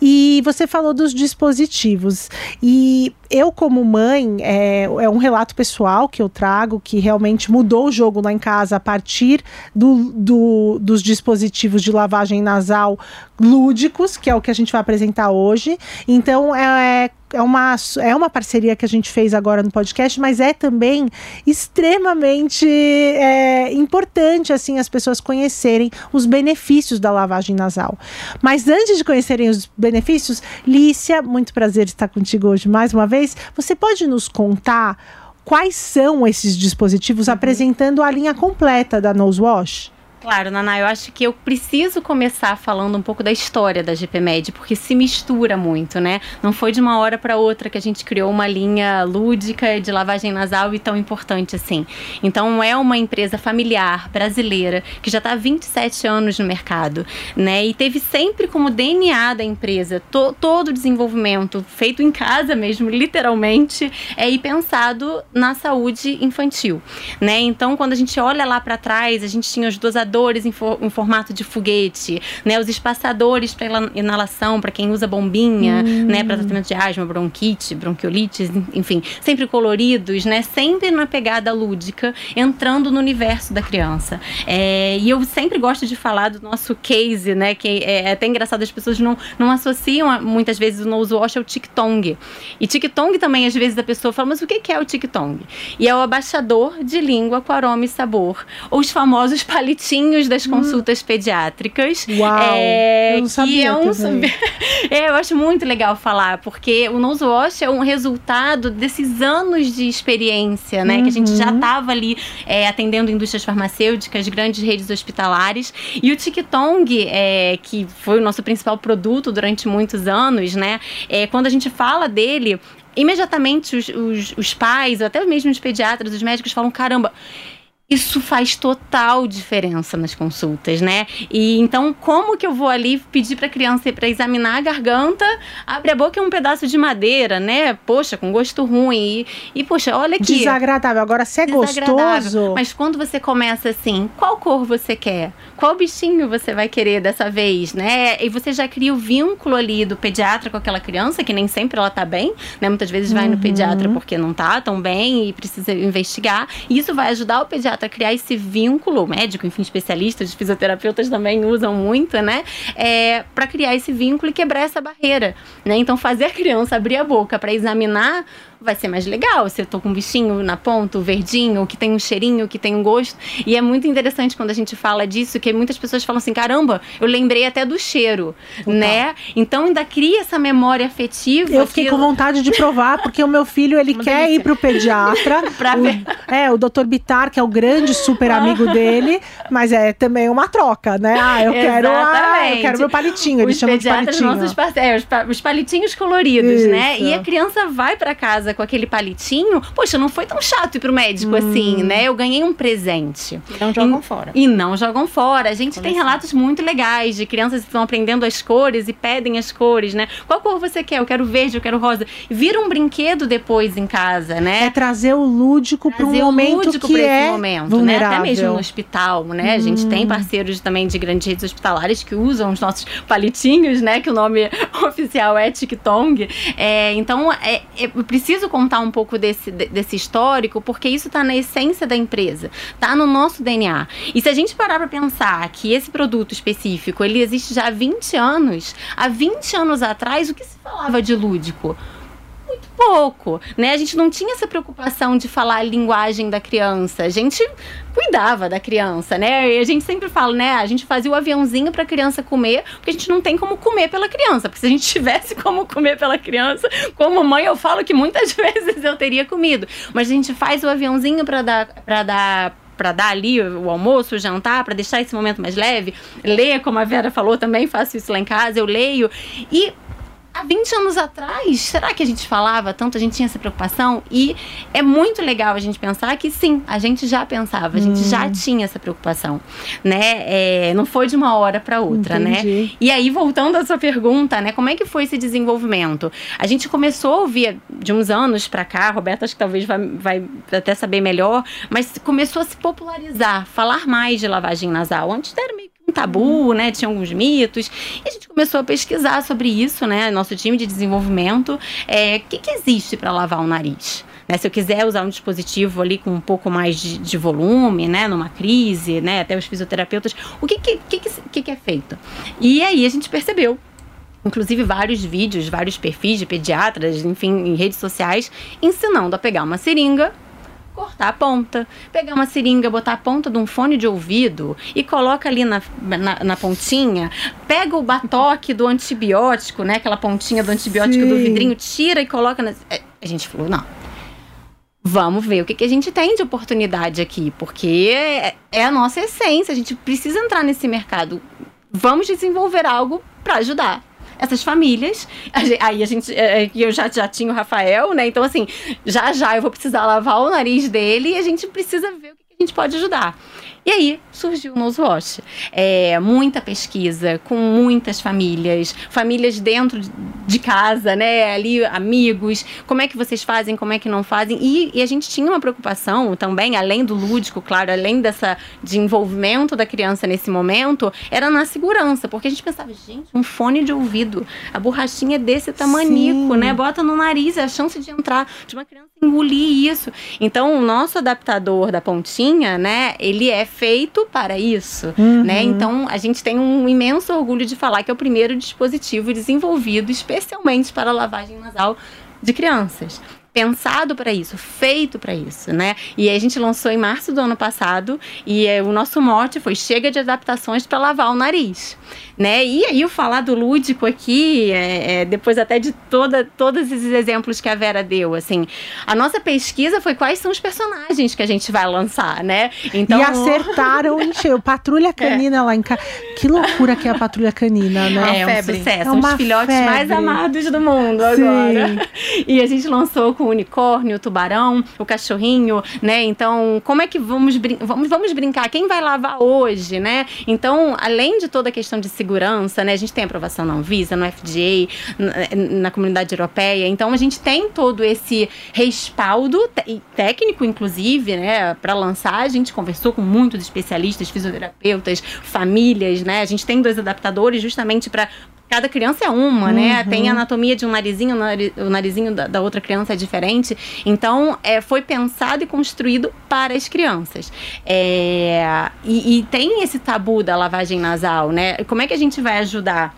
E você falou dos dispositivos. E eu, como mãe, é, é um relato pessoal que eu trago que realmente mudou o jogo lá em casa a partir do, do, dos dispositivos de lavagem nasal lúdicos, que é o que a gente vai apresentar hoje. Então, é, é uma, é uma parceria que a gente fez agora no podcast, mas é também extremamente é, importante assim as pessoas conhecerem os benefícios da lavagem nasal. Mas antes de conhecerem os benefícios, Lícia, muito prazer estar contigo hoje mais uma vez. Você pode nos contar quais são esses dispositivos, uhum. apresentando a linha completa da Nose Wash? Claro, Naná, eu acho que eu preciso começar falando um pouco da história da GPMed, porque se mistura muito, né? Não foi de uma hora para outra que a gente criou uma linha lúdica de lavagem nasal e tão importante assim. Então, é uma empresa familiar brasileira que já está há 27 anos no mercado, né? E teve sempre como DNA da empresa to todo o desenvolvimento feito em casa mesmo, literalmente, é ir pensado na saúde infantil, né? Então, quando a gente olha lá para trás, a gente tinha os dosadores respiradores em, for, em formato de foguete, né? Os espaçadores para inalação, para quem usa bombinha, hum. né? Para tratamento de asma, bronquite, bronquiolites, enfim, sempre coloridos, né? Sempre na pegada lúdica, entrando no universo da criança. É, e eu sempre gosto de falar do nosso case, né? Que é, é até engraçado, as pessoas não, não associam muitas vezes o nose wash ao tic-tong. E tic-tong também, às vezes, a pessoa fala, mas o que é o tic-tong? E é o abaixador de língua com aroma e sabor. Ou os famosos palitinhos das hum. consultas hum. pediátricas. Uau! É, eu não sabia é um, é, eu acho muito legal falar, porque o nose wash é um resultado desses anos de experiência, né? Uhum. Que a gente já estava uhum. ali é, atendendo indústrias farmacêuticas, grandes redes hospitalares. E o TikTong, é, que foi o nosso principal produto durante muitos anos, né? É, quando a gente fala dele, imediatamente os, os, os pais, ou até mesmo os pediatras, os médicos falam: caramba isso faz total diferença nas consultas, né? E então, como que eu vou ali pedir para a criança para examinar a garganta, abre a boca é um pedaço de madeira, né? Poxa, com gosto ruim. E, e poxa, olha aqui. Desagradável. Agora, se é gostoso. Mas quando você começa assim, qual cor você quer? Qual bichinho você vai querer dessa vez, né? E você já cria o vínculo ali do pediatra com aquela criança, que nem sempre ela tá bem, né? Muitas vezes vai uhum. no pediatra porque não tá tão bem e precisa investigar. E isso vai ajudar o pediatra a criar esse vínculo, médico, enfim, especialistas, fisioterapeutas também usam muito, né? É, para criar esse vínculo e quebrar essa barreira, né? Então, fazer a criança abrir a boca para examinar vai ser mais legal se eu tô com um bichinho na ponta, o verdinho, que tem um cheirinho, que tem um gosto. E é muito interessante quando a gente fala disso, que muitas pessoas falam assim: caramba, eu lembrei até do cheiro, Total. né? Então ainda cria essa memória afetiva. Eu fiquei com vontade de provar, porque o meu filho ele Uma quer delícia. ir pro pediatra. pra o, ver. É, o doutor Bitar, que é o grande super amigo dele, mas é também uma troca, né? Ah, eu quero, ah, eu quero meu palitinho. Eles os chamam de palitinho. nossos parceiros, pa- os palitinhos coloridos, né? Isso. E a criança vai pra casa com aquele palitinho. Poxa, não foi tão chato ir pro médico Hum. assim, né? Eu ganhei um presente. Não jogam fora. E não jogam fora. A gente tem relatos muito legais de crianças que estão aprendendo as cores e pedem as cores, né? Qual cor você quer? Eu quero verde, eu quero rosa. E vira um brinquedo depois em casa, É né? trazer o lúdico para um momento lúdico que pra esse é momento, né? vulnerável. Até mesmo no hospital, né? A gente tem parceiros também de grandes redes hospitalares que usam os nossos palitinhos, né? Que o nome oficial é TikTok. É, então, é, é- preciso contar um pouco desse, de- desse histórico, porque isso está na essência da empresa, tá no nosso DNA. E se a gente parar para pensar que esse produto específico, ele existe já há 20 anos, há 20 anos atrás, o que se falava de lúdico? Muito pouco, né? A gente não tinha essa preocupação de falar a linguagem da criança. A gente cuidava da criança, né? E a gente sempre fala, né? A gente fazia o aviãozinho para a criança comer, porque a gente não tem como comer pela criança. Porque se a gente tivesse como comer pela criança, como mãe, eu falo que muitas vezes eu teria comido. Mas a gente faz o aviãozinho para dar para dar para dar ali o almoço, o jantar, para deixar esse momento mais leve, ler, como a Vera falou também, faço isso lá em casa, eu leio e há 20 anos atrás, será que a gente falava tanto, a gente tinha essa preocupação? E é muito legal a gente pensar que sim, a gente já pensava, a gente já tinha essa preocupação, né? É, não foi de uma hora para outra, né? Entendi. E aí, voltando à sua pergunta, né? Como é que foi esse desenvolvimento? A gente começou a ouvir de uns anos pra cá, a Roberta acho que talvez vai, vai até saber melhor, mas começou a se popularizar, falar mais de lavagem nasal. Antes era meio um tabu, né? Tinha alguns mitos. E a gente começou a pesquisar sobre isso, né? Nosso time de desenvolvimento. É, O que, que existe para lavar o nariz? Né, se eu quiser usar um dispositivo ali com um pouco mais de, de volume, né, numa crise, né, até os fisioterapeutas, o que que, que, que, que que é feito? E aí a gente percebeu inclusive vários vídeos, vários perfis de pediatras, enfim, em redes sociais, ensinando a pegar uma seringa, cortar a ponta, pegar uma seringa, botar a ponta de um fone de ouvido e coloca ali na, na, na pontinha, pega o batoque do antibiótico, né, aquela pontinha do antibiótico do Sim. vidrinho, tira e coloca na... É, A gente falou, não, Vamos ver o que, que a gente tem de oportunidade aqui, porque é, é a nossa essência, a gente precisa entrar nesse mercado. Vamos desenvolver algo para ajudar essas famílias. Aí a gente, é, é, eu já, já tinha o Rafael, né? Então, assim, já já eu vou precisar lavar o nariz dele e a gente precisa ver o que a gente pode ajudar. E aí surgiu o Nose Wash. É, muita pesquisa com muitas famílias, famílias dentro de- de casa, né? Ali, amigos, como é que vocês fazem, como é que não fazem. E, e a gente tinha uma preocupação também, além do lúdico, claro, além dessa de envolvimento da criança nesse momento, era na segurança, porque a gente pensava, gente, um fone de ouvido, a borrachinha é desse tamanico, Sim. né? Bota no nariz, é a chance de entrar, de uma criança engolir isso. Então, o nosso adaptador da pontinha, né, ele é feito para isso, Uhum. né? Então, a gente tem um imenso orgulho de falar que é o primeiro dispositivo desenvolvido especialmente para lavagem nasal de crianças. Pensado para isso, feito para isso, né? E a gente lançou em março do ano passado e eh, o nosso mote foi chega de adaptações para lavar o nariz, né? E aí o falar do lúdico aqui, é, é, depois até de toda, todos esses exemplos que a Vera deu, assim, a nossa pesquisa foi quais são os personagens que a gente vai lançar, né? Então e acertaram em cheio. Patrulha canina lá em casa. Que loucura que é a patrulha canina, né? É um febre. sucesso, É são uma os filhotes mais febre. amados do mundo Sim. agora. E a gente lançou com o unicórnio, o tubarão, o cachorrinho, né? Então, como é que vamos, brin vamos, vamos brincar? Quem vai lavar hoje, né? Então, além de toda a questão de segurança, né? A gente tem aprovação na Anvisa, no FDA, na, na comunidade europeia. Então, a gente tem todo esse respaldo técnico, inclusive, né? Para lançar, a gente conversou com muitos especialistas, fisioterapeutas, famílias, né? A gente tem dois adaptadores justamente para Cada criança é uma, né? Uhum. Tem a anatomia de um narizinho, o nari- o narizinho da, da outra criança é diferente. Então, é, foi pensado e construído para as crianças. É, e, e tem esse tabu da lavagem nasal, né? Como é que a gente vai ajudar?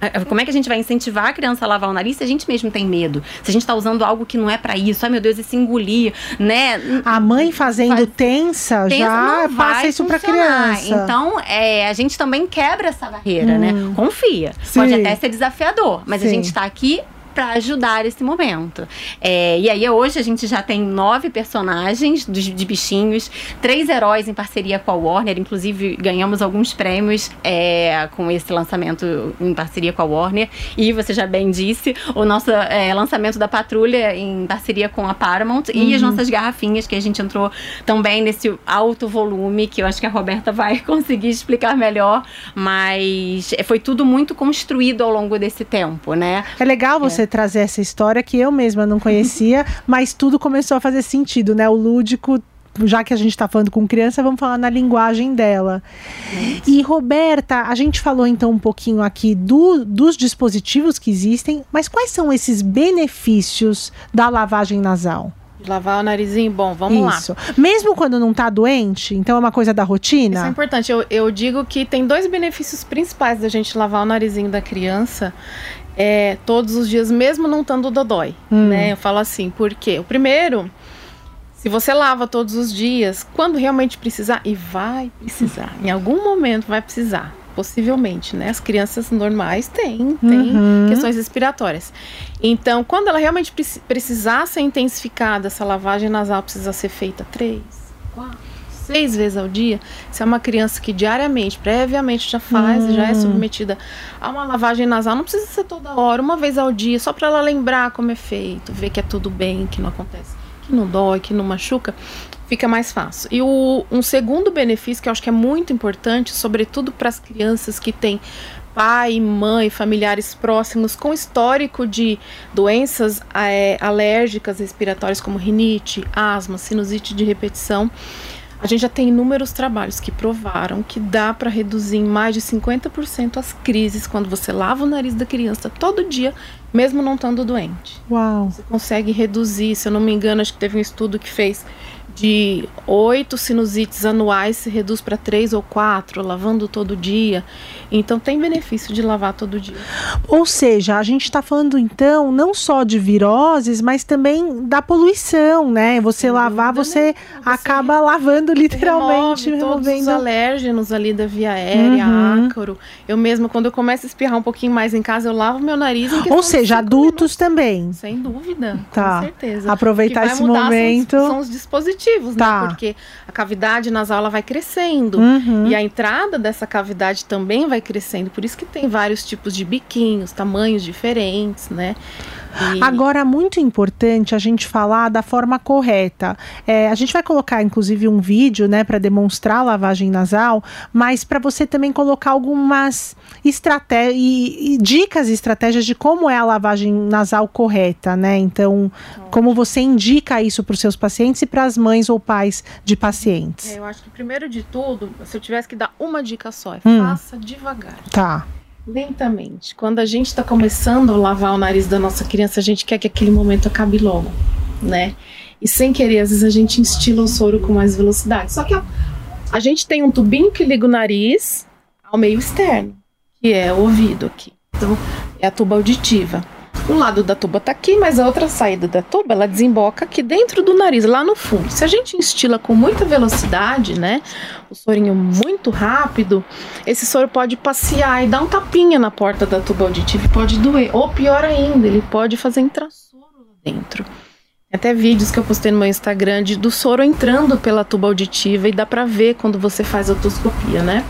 Eh, Como é que a gente vai incentivar a criança a lavar o nariz se a gente mesmo tem medo? Se a gente está usando algo que não é para isso? Ai, meu Deus, esse engolir, né? A mãe fazendo Faz- tensa, Pensa, já passa isso pra funcionar. criança. Então, é, a gente também quebra essa barreira, né? Confia. Sim. Pode até ser desafiador, mas a Sim. gente está aqui para ajudar esse momento. É, e aí hoje a gente já tem nove personagens de, de, bichinhos, três heróis em parceria com a Warner, inclusive ganhamos alguns prêmios é, com esse lançamento em parceria com a Warner. E você já bem disse, o nosso é, lançamento da Patrulha em parceria com a Paramount uhum. e as uhum. nossas garrafinhas que a gente entrou também nesse alto volume que eu acho que a Roberta vai conseguir explicar melhor, mas foi tudo muito construído ao longo desse tempo, né? É legal você é. Trazer essa história que eu mesma não conhecia, mas tudo começou a fazer sentido, né? O lúdico já que a gente está falando com criança, vamos falar na linguagem dela. E Roberta, a gente falou então um pouquinho aqui do, dos dispositivos que existem, mas quais são esses benefícios da lavagem nasal? Lavar o narizinho, bom, vamos Isso. lá. Mesmo quando não tá doente, então é uma coisa da rotina? Isso é importante. Eu, eu digo que tem dois benefícios principais da gente lavar o narizinho da criança é, todos os dias, mesmo não estando dodói. Hum. Né? Eu falo assim, por quê? O primeiro, se você lava todos os dias, quando realmente precisar, e vai precisar, em algum momento vai precisar possivelmente, né? As crianças normais têm, têm uhum. questões respiratórias. Então, quando ela realmente precisar ser intensificada, essa lavagem nasal precisa ser feita três, quatro, seis vezes ao dia. Se é uma criança que diariamente, previamente já faz, uhum. já é hum. submetida a uma lavagem nasal, não precisa ser toda hora, uma vez ao dia, só para ela lembrar como é feito, ver que é tudo bem, que não acontece, que não dói, que não machuca fica mais fácil. E o, um segundo benefício que eu acho que é muito importante, sobretudo para as crianças que têm pai, mãe, familiares próximos com histórico de doenças é, alérgicas respiratórias como rinite, asma, sinusite de repetição. A gente já tem inúmeros trabalhos que provaram que dá para reduzir em mais de 50% as crises quando você lava o nariz da criança todo dia, mesmo não estando doente. Uau! Você consegue reduzir, se eu não me engano, acho que teve um estudo que fez de oito sinusites anuais se reduz para três ou quatro, lavando todo dia. Então tem benefício de lavar todo dia. Ou seja, a gente está falando então não só de viroses, mas também da poluição, né? Você lavar, você, você, acaba lavando literalmente, remove todos removendo... os alérgenos ali da via aérea, uhum. ácaro. Eu mesma, quando eu começo a espirrar um pouquinho mais em casa, eu lavo meu nariz. Ou seja, adultos minutos. também. Sem dúvida, tá. com certeza. Aproveitar esse momento. São, são os dispositivos né? tá. né? Porque a cavidade nasal ela vai crescendo uhum. e a entrada dessa cavidade também vai crescendo. Por isso que tem vários tipos de biquinhos, tamanhos diferentes, né? E... Agora, muito importante a gente falar da forma correta. É, a gente vai colocar, inclusive, um vídeo, né, para demonstrar a lavagem nasal, mas para você também colocar algumas estratégias e, e, dicas e estratégias de como é a lavagem nasal correta, né? Então, como você indica isso para os seus pacientes e para as mães ou pais de pacientes? É, eu acho que primeiro de tudo, se eu tivesse que dar uma dica só, é hum. faça devagar. Tá lentamente. Quando a gente está começando a lavar o nariz da nossa criança, a gente quer que aquele momento acabe logo, né? E sem querer, às vezes a gente instila o soro com mais velocidade. Só que a, a gente tem um tubinho que liga o nariz ao meio externo, que é o ouvido aqui. Então, é a tuba auditiva. Um lado da tuba tá aqui, mas a outra saída da tuba, ela desemboca aqui dentro do nariz, lá no fundo. Se a gente instila com muita velocidade, né, o sorinho muito rápido, esse soro pode passear e dar um tapinha na porta da tuba auditiva e pode doer. Ou pior ainda, ele pode fazer entrar soro lá dentro. Até vídeos que eu postei no meu Instagram de, do soro entrando pela tuba auditiva e dá pra ver quando você faz otoscopia, né?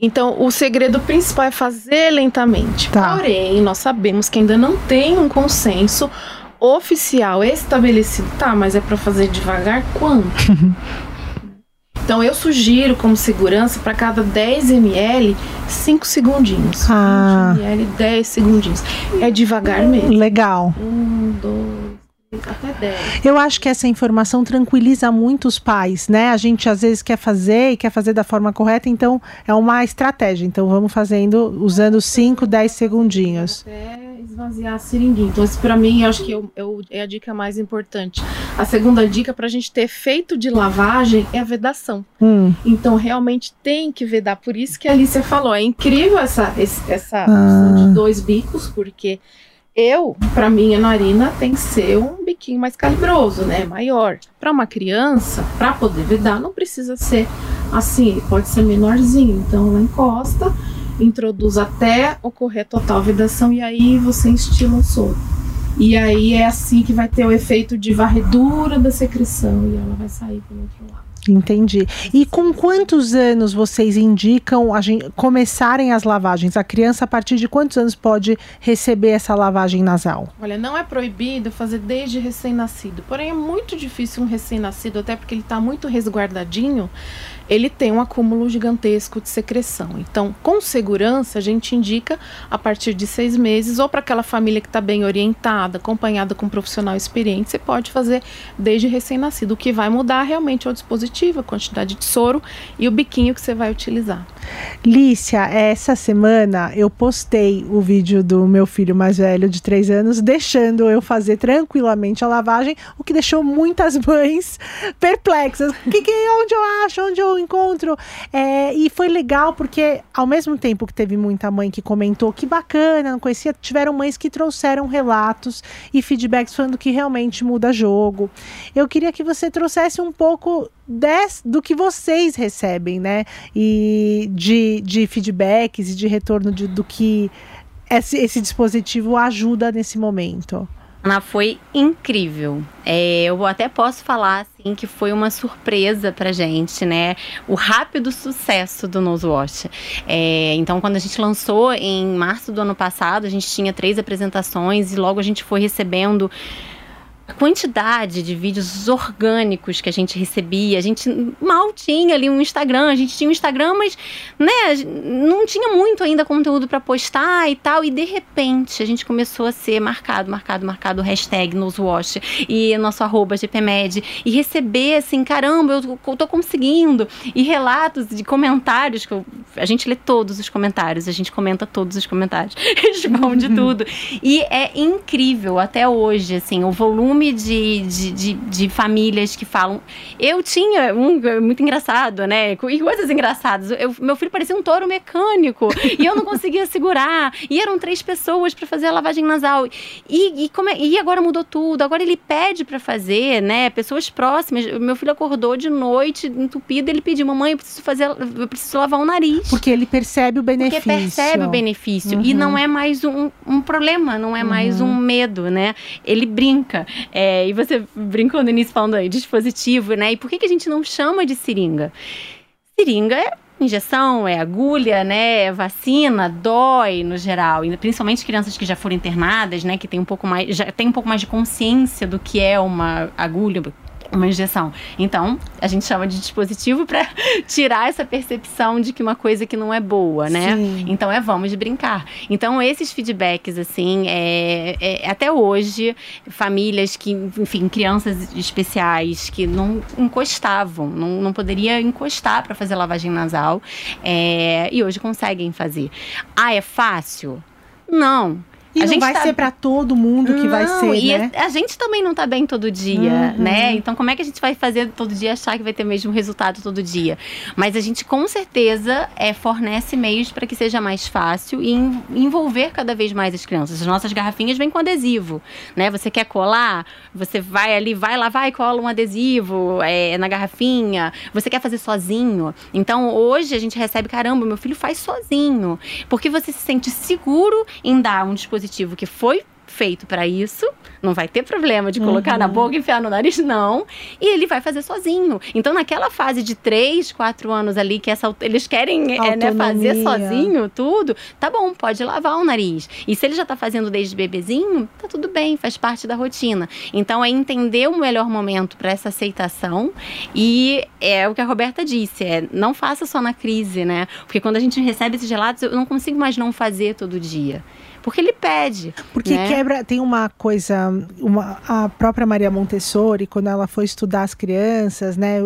Então, o segredo principal é fazer lentamente. Tá. Porém, nós sabemos que ainda não tem um consenso oficial estabelecido. Tá, mas é para fazer devagar quanto? então, eu sugiro como segurança para cada 10 ml, 5 segundinhos. Ah. 5 ml, 10 segundinhos. É devagar mesmo. Legal. Um, dois, até 10. Eu acho que essa informação tranquiliza muito os pais, né? A gente às vezes quer fazer e quer fazer da forma correta, então é uma estratégia. Então vamos fazendo usando 5, 10 segundinhos. Até esvaziar a seringuinha. Então, isso para mim eu acho que eu, eu, é a dica mais importante. A segunda dica para a gente ter efeito de lavagem é a vedação. Hum. Então realmente tem que vedar. Por isso que a Alicia falou, é incrível essa, essa ah. de dois bicos, porque eu, para mim, a narina tem que ser um biquinho mais calibroso, né? Maior. Para uma criança, para poder vedar, não precisa ser assim, pode ser menorzinho. Então ela encosta, introduz até ocorrer total vedação e aí você instila o soro. E aí é assim que vai ter o efeito de varredura da secreção e ela vai sair pelo outro lado. Entendi. E com quantos anos vocês indicam a gente, começarem as lavagens? A criança, a partir de quantos anos pode receber essa lavagem nasal? Olha, não é proibido fazer desde recém-nascido. Porém, é muito difícil um recém-nascido, até porque ele está muito resguardadinho, ele tem um acúmulo gigantesco de secreção. Então, com segurança, a gente indica a partir de seis meses, ou para aquela família que está bem orientada, acompanhada com um profissional experiente, você pode fazer desde recém-nascido. O que vai mudar realmente é o dispositivo, a quantidade de soro e o biquinho que você vai utilizar. Lícia, essa semana eu postei o vídeo do meu filho mais velho de três anos, deixando eu fazer tranquilamente a lavagem, o que deixou muitas mães perplexas. Que, que onde eu acho, onde eu encontro? É, e foi legal porque ao mesmo tempo que teve muita mãe que comentou que bacana, não conhecia, tiveram mães que trouxeram relatos e feedbacks falando que realmente muda jogo. Eu queria que você trouxesse um pouco des, do que vocês recebem, né? E de, de feedbacks e de retorno de, do que esse, esse dispositivo ajuda nesse momento. Ana, foi incrível. É, eu até posso falar assim que foi uma surpresa pra gente, né? O rápido sucesso do Nosewash. É, então, quando a gente lançou em março do ano passado, a gente tinha três apresentações e logo a gente foi recebendo a quantidade de vídeos orgânicos que a gente recebia, a gente mal tinha ali um Instagram, a gente tinha um Instagram, mas né, não tinha muito ainda conteúdo para postar e tal, e de repente a gente começou a ser marcado, marcado, marcado, hashtag Nosewash e nosso arroba GPMed, e receber assim, caramba, eu, tô conseguindo, e relatos de comentários, que eu, a gente lê todos os comentários, a gente comenta todos os comentários, responde tudo, e é incrível até hoje, assim, o volume volume de, de, de, de, famílias que falam. Eu tinha um muito engraçado, né? E coisas engraçadas. Eu, meu filho parecia um touro mecânico e eu não conseguia segurar. E eram três pessoas para fazer a lavagem nasal. E, e, como é, e agora mudou tudo. Agora ele pede para fazer, né? Pessoas próximas. Meu filho acordou de noite entupido. Ele pediu, mamãe, eu preciso fazer, eu preciso lavar o nariz. Porque ele percebe o benefício. Porque percebe o benefício. Uhum. E não é mais um, um problema, não é uhum. mais um medo, né? Ele brinca. É, e você brincou no início falando aí, dispositivo, né? E por que, que a gente não chama de seringa? Seringa é injeção, é agulha, né, é vacina, dói no geral, e principalmente crianças que já foram internadas, né, que tem um pouco mais, já tem um pouco mais de consciência do que é uma agulha, uma injeção. Então, a gente chama de dispositivo para tirar essa percepção de que uma coisa que não é boa, né? Sim. Então, é vamos brincar. Então, esses feedbacks, assim, é, é, até hoje, famílias que, enfim, crianças especiais que não encostavam, não, não poderia encostar para fazer lavagem nasal, é, e hoje conseguem fazer. Ah, é fácil? Não. E a não vai tá... ser para todo mundo que não, vai ser, e né? A gente também não tá bem todo dia, uhum. né? Então como é que a gente vai fazer todo dia achar que vai ter o mesmo resultado todo dia? Mas a gente com certeza é, fornece meios para que seja mais fácil e envolver cada vez mais as crianças. As nossas garrafinhas vêm com adesivo, né? Você quer colar, você vai ali, vai lá, vai cola um adesivo é, na garrafinha. Você quer fazer sozinho. Então hoje a gente recebe, caramba, meu filho faz sozinho. Porque você se sente seguro em dar um dispositivo dispositivo que foi feito para isso, não vai ter problema de colocar uhum. na boca e enfiar no nariz, não. E ele vai fazer sozinho. Então, naquela fase de 3, 4 anos ali, que essa, eles querem é, né, fazer sozinho tudo, tá bom, pode lavar o nariz. E se ele já tá fazendo desde bebezinho, tá tudo bem, faz parte da rotina. Então, é entender o melhor momento para essa aceitação. E é o que a Roberta disse: é não faça só na crise, né? Porque quando a gente recebe esses relatos, eu não consigo mais não fazer todo dia. Porque ele pede. Porque né? quebra, tem uma coisa, uma, a própria Maria Montessori, quando ela foi estudar as crianças, né,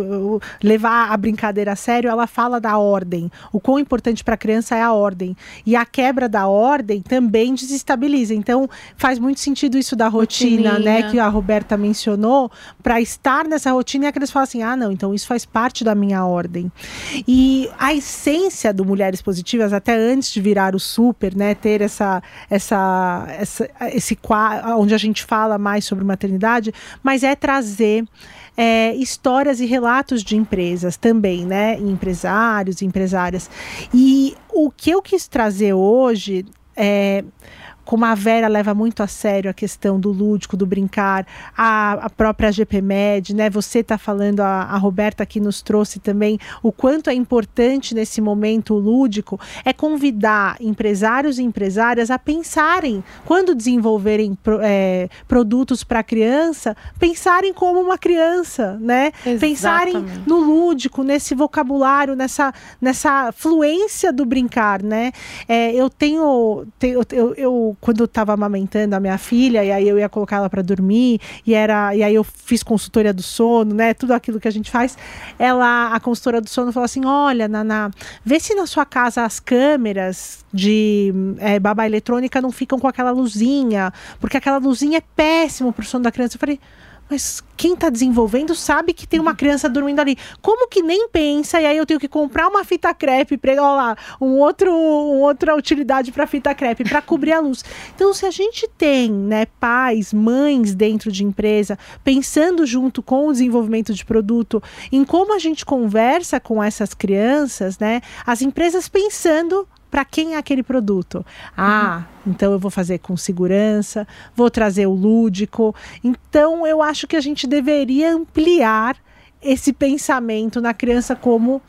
levar a brincadeira a sério, ela fala da ordem. O quão importante para a criança é a ordem. E a quebra da ordem também desestabiliza. Então, faz muito sentido isso da rotina, Rotininha. né, que a Roberta mencionou, para estar nessa rotina e a criança fala assim: ah, não, então isso faz parte da minha ordem. E a essência do Mulheres Positivas, até antes de virar o super, né, ter essa essa, essa esse onde a gente fala mais sobre maternidade, mas é trazer é, histórias e relatos de empresas também, né? Empresários, empresárias. E o que eu quis trazer hoje é como a Vera leva muito a sério a questão do lúdico, do brincar, a, a própria GPMed, né? Você está falando, a, a Roberta aqui nos trouxe também o quanto é importante nesse momento o lúdico, é convidar empresários e empresárias a pensarem, quando desenvolverem é, produtos para criança, pensarem como uma criança, né? Exatamente. Pensarem no lúdico, nesse vocabulário, nessa, nessa fluência do brincar, né? É, eu tenho, tenho eu, eu quando eu estava amamentando a minha filha, e aí eu ia colocar ela para dormir, e era e aí eu fiz consultoria do sono, né? Tudo aquilo que a gente faz. Ela, a consultora do sono, falou assim: olha, Naná, vê se na sua casa as câmeras de é, babá eletrônica não ficam com aquela luzinha, porque aquela luzinha é péssimo pro sono da criança. Eu falei mas quem está desenvolvendo sabe que tem uma criança dormindo ali. Como que nem pensa? E aí eu tenho que comprar uma fita crepe, olha lá, um outro, um outra utilidade para fita crepe para cobrir a luz. Então, se a gente tem, né, pais, mães dentro de empresa pensando junto com o desenvolvimento de produto em como a gente conversa com essas crianças, né, as empresas pensando para quem é aquele produto. Ah, uhum. então eu vou fazer com segurança, vou trazer o lúdico. Então eu acho que a gente deveria ampliar esse pensamento na criança como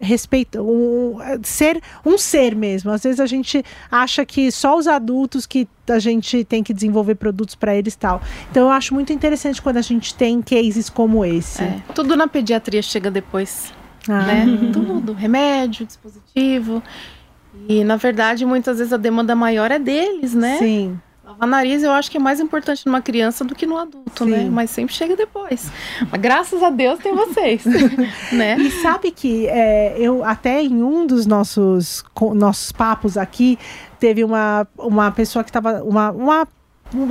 respeito, um, ser um ser mesmo. Às vezes a gente acha que só os adultos que a gente tem que desenvolver produtos para eles tal. Então eu acho muito interessante quando a gente tem cases como esse. É, tudo na pediatria chega depois. Ah. Né? Tudo, remédio, dispositivo. E, na verdade, muitas vezes a demanda maior é deles, né? Sim. Lavar nariz eu acho que é mais importante numa criança do que no adulto, né? Sim. né? Mas sempre chega depois. Mas graças a Deus tem vocês, né? E sabe que é, eu até em um dos nossos, nossos papos aqui, teve uma, uma pessoa que estava... Uma, uma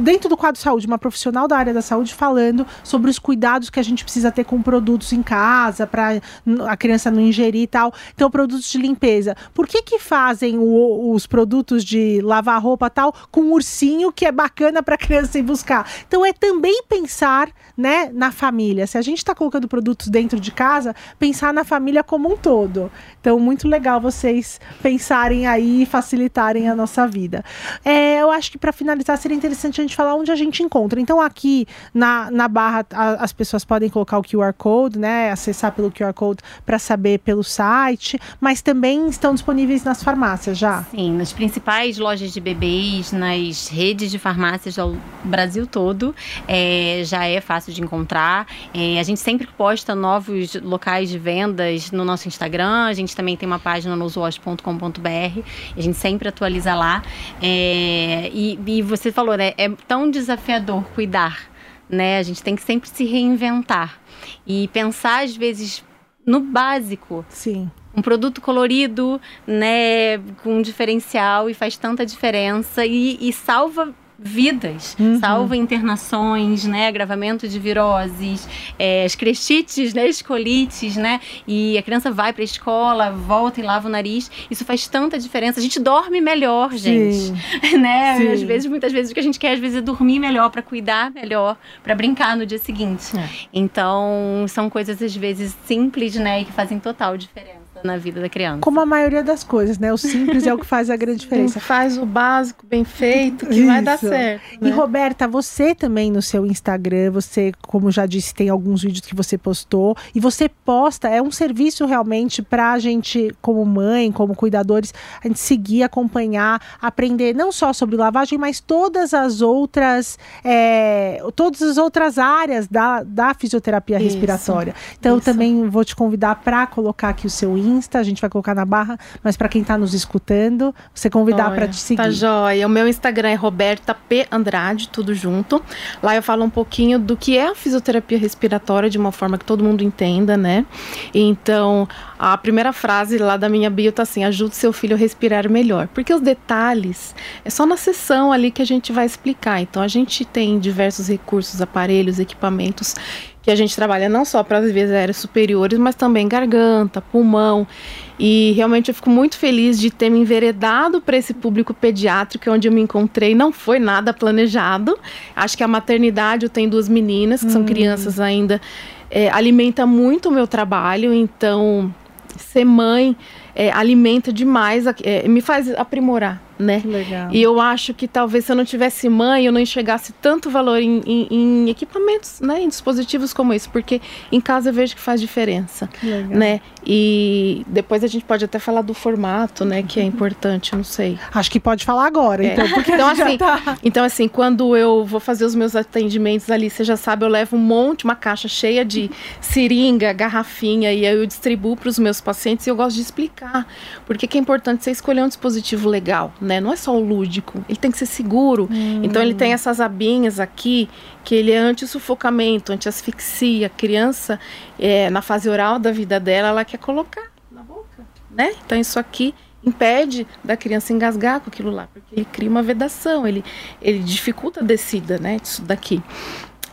dentro do quadro de saúde, uma profissional da área da saúde falando sobre os cuidados que a gente precisa ter com produtos em casa, para a criança não ingerir e tal. Então, produtos de limpeza. Por que que fazem o, os produtos de lavar roupa tal com ursinho que é bacana para a criança ir buscar? Então, é também pensar né, na família. Se a gente está colocando produtos dentro de casa, pensar na família como um todo. Então, muito legal vocês pensarem aí e facilitarem a nossa vida. É, eu acho que para finalizar seria interessante interessante a gente falar onde a gente encontra. Então, aqui na, na barra, a, as pessoas podem colocar o QR Code, né? Acessar pelo QR Code para saber pelo site, mas também estão disponíveis nas farmácias já. Sim, nas principais lojas de bebês, nas redes de farmácias do Brasil todo, é, já é fácil de encontrar. É, a gente sempre posta novos locais de vendas no nosso Instagram, a gente também tem uma página no zoos.com.br, a gente sempre atualiza lá. É, e, e você falou, né? É tão desafiador cuidar, né? A gente tem que sempre se reinventar e pensar às vezes no básico. Sim. Um produto colorido, né, com um diferencial e faz tanta diferença e, e salva vidas, uhum. salva internações, né, agravamento de viroses, é, as crechites, né, escolites, né, e a criança vai para a escola, volta e lava o nariz, isso faz tanta diferença. A gente dorme melhor, gente, Sim. né? Sim. Às vezes, muitas vezes o que a gente quer às vezes é dormir melhor para cuidar melhor, para brincar no dia seguinte. É. Então, são coisas às vezes simples, né, e que fazem total diferença na vida da criança. Como a maioria das coisas, né? O simples é o que faz a grande diferença. faz o básico bem feito que Isso. vai dar certo. Né? E Roberta, você também no seu Instagram, você, como já disse, tem alguns vídeos que você postou e você posta, é um serviço realmente para a gente, como mãe, como cuidadores, a gente seguir, acompanhar, aprender não só sobre lavagem, mas todas as outras, é, todas as outras áreas da, da fisioterapia Isso. respiratória. Então, Isso. eu também vou te convidar para colocar aqui o seu Instagram Insta, a gente vai colocar na barra, mas para quem está nos escutando, você convidar para te seguir. Tá joia. O meu Instagram é Roberta P Andrade, tudo junto. Lá eu falo um pouquinho do que é a fisioterapia respiratória de uma forma que todo mundo entenda, né? Então, a primeira frase lá da minha bio tá assim: ajude seu filho a respirar melhor. Porque os detalhes é só na sessão ali que a gente vai explicar. Então, a gente tem diversos recursos, aparelhos, equipamentos que a gente trabalha não só para as vias aéreas superiores, mas também garganta, pulmão. E realmente eu fico muito feliz de ter me enveredado para esse público pediátrico, onde eu me encontrei. Não foi nada planejado. Acho que a maternidade, eu tenho duas meninas, que hum. são crianças ainda, é, alimenta muito o meu trabalho. Então, ser mãe é, alimenta demais, é, me faz aprimorar né? Legal. E eu acho que talvez se eu não tivesse mãe, eu não enxergasse tanto valor em, em, em equipamentos, né? Em dispositivos como esse, porque em casa eu vejo que faz diferença, Legal. né? E depois a gente pode até falar do formato, né? Que é importante, eu não sei. Acho que pode falar agora, É. então, porque Então, assim, tá... Então, assim, quando eu vou fazer os meus atendimentos ali, você já sabe, eu levo um monte, uma caixa cheia de seringa, garrafinha, e aí eu distribuo para os meus pacientes e eu gosto de explicar. Porque que é importante você escolher um dispositivo legal, né? Não é só o lúdico, ele tem que ser seguro. Então, ele tem essas abinhas aqui, que ele é anti-sufocamento, anti-asfixia. A criança, é, na fase oral da vida dela, ela quer colocar na boca, né? Então, isso aqui impede da criança engasgar com aquilo lá, porque ele cria uma vedação, ele, ele dificulta a descida, né, disso daqui.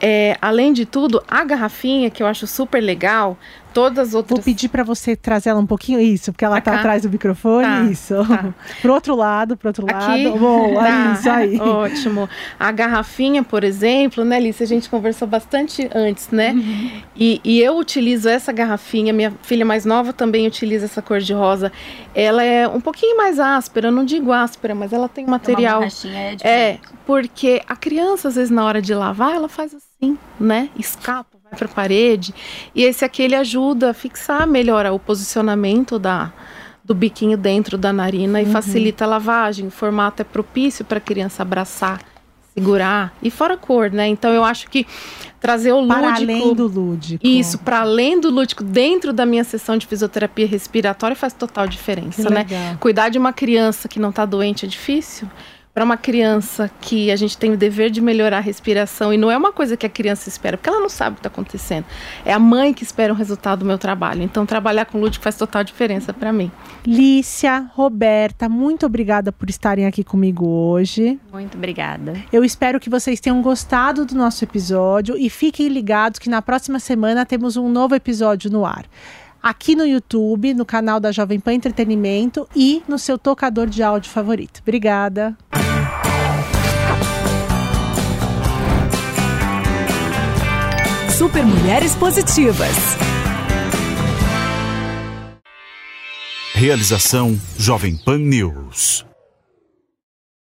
É, além de tudo, a garrafinha, que eu acho super legal, todas as Vou outras... pedir pra você trazer ela um pouquinho, isso, porque ela tá cá? atrás do microfone, Tá, isso. tá. pro outro lado, pro outro Aqui? lado. Boa, Tá, isso aí. Ótimo. A garrafinha, por exemplo, né, Alice? A gente conversou bastante antes, né? Uhum. E, e eu utilizo essa garrafinha, minha filha mais nova também utiliza essa cor de rosa. Ela é um pouquinho mais áspera, eu não digo áspera, mas ela tem um material. Uma borrachinha é É, porque a criança, às vezes, na hora de lavar, ela faz assim, né? Escapa, vai pra parede. E esse aqui, ele ajuda a fixar, melhora o posicionamento da, do biquinho dentro da narina e facilita a lavagem. O formato é propício para a criança abraçar, segurar. E fora a cor, né? Então, eu acho que trazer o lúdico... Para além do lúdico. Isso, para além do lúdico, dentro da minha sessão de fisioterapia respiratória faz total diferença, Que né? legal. Cuidar de uma criança que não está doente é difícil. Para uma criança que a gente tem o dever de melhorar a respiração e não é uma coisa que a criança espera, porque ela não sabe o que está acontecendo. É a mãe que espera o resultado do meu trabalho. Então, trabalhar com lúdico faz total diferença para mim. Lícia, Roberta, muito obrigada por estarem aqui comigo hoje. Muito obrigada. Eu espero que vocês tenham gostado do nosso episódio e fiquem ligados que na próxima semana temos um novo episódio no ar. Aqui no YouTube, no canal da Jovem Pan Entretenimento e no seu tocador de áudio favorito. Obrigada. Super Mulheres Positivas. Realização Jovem Pan News.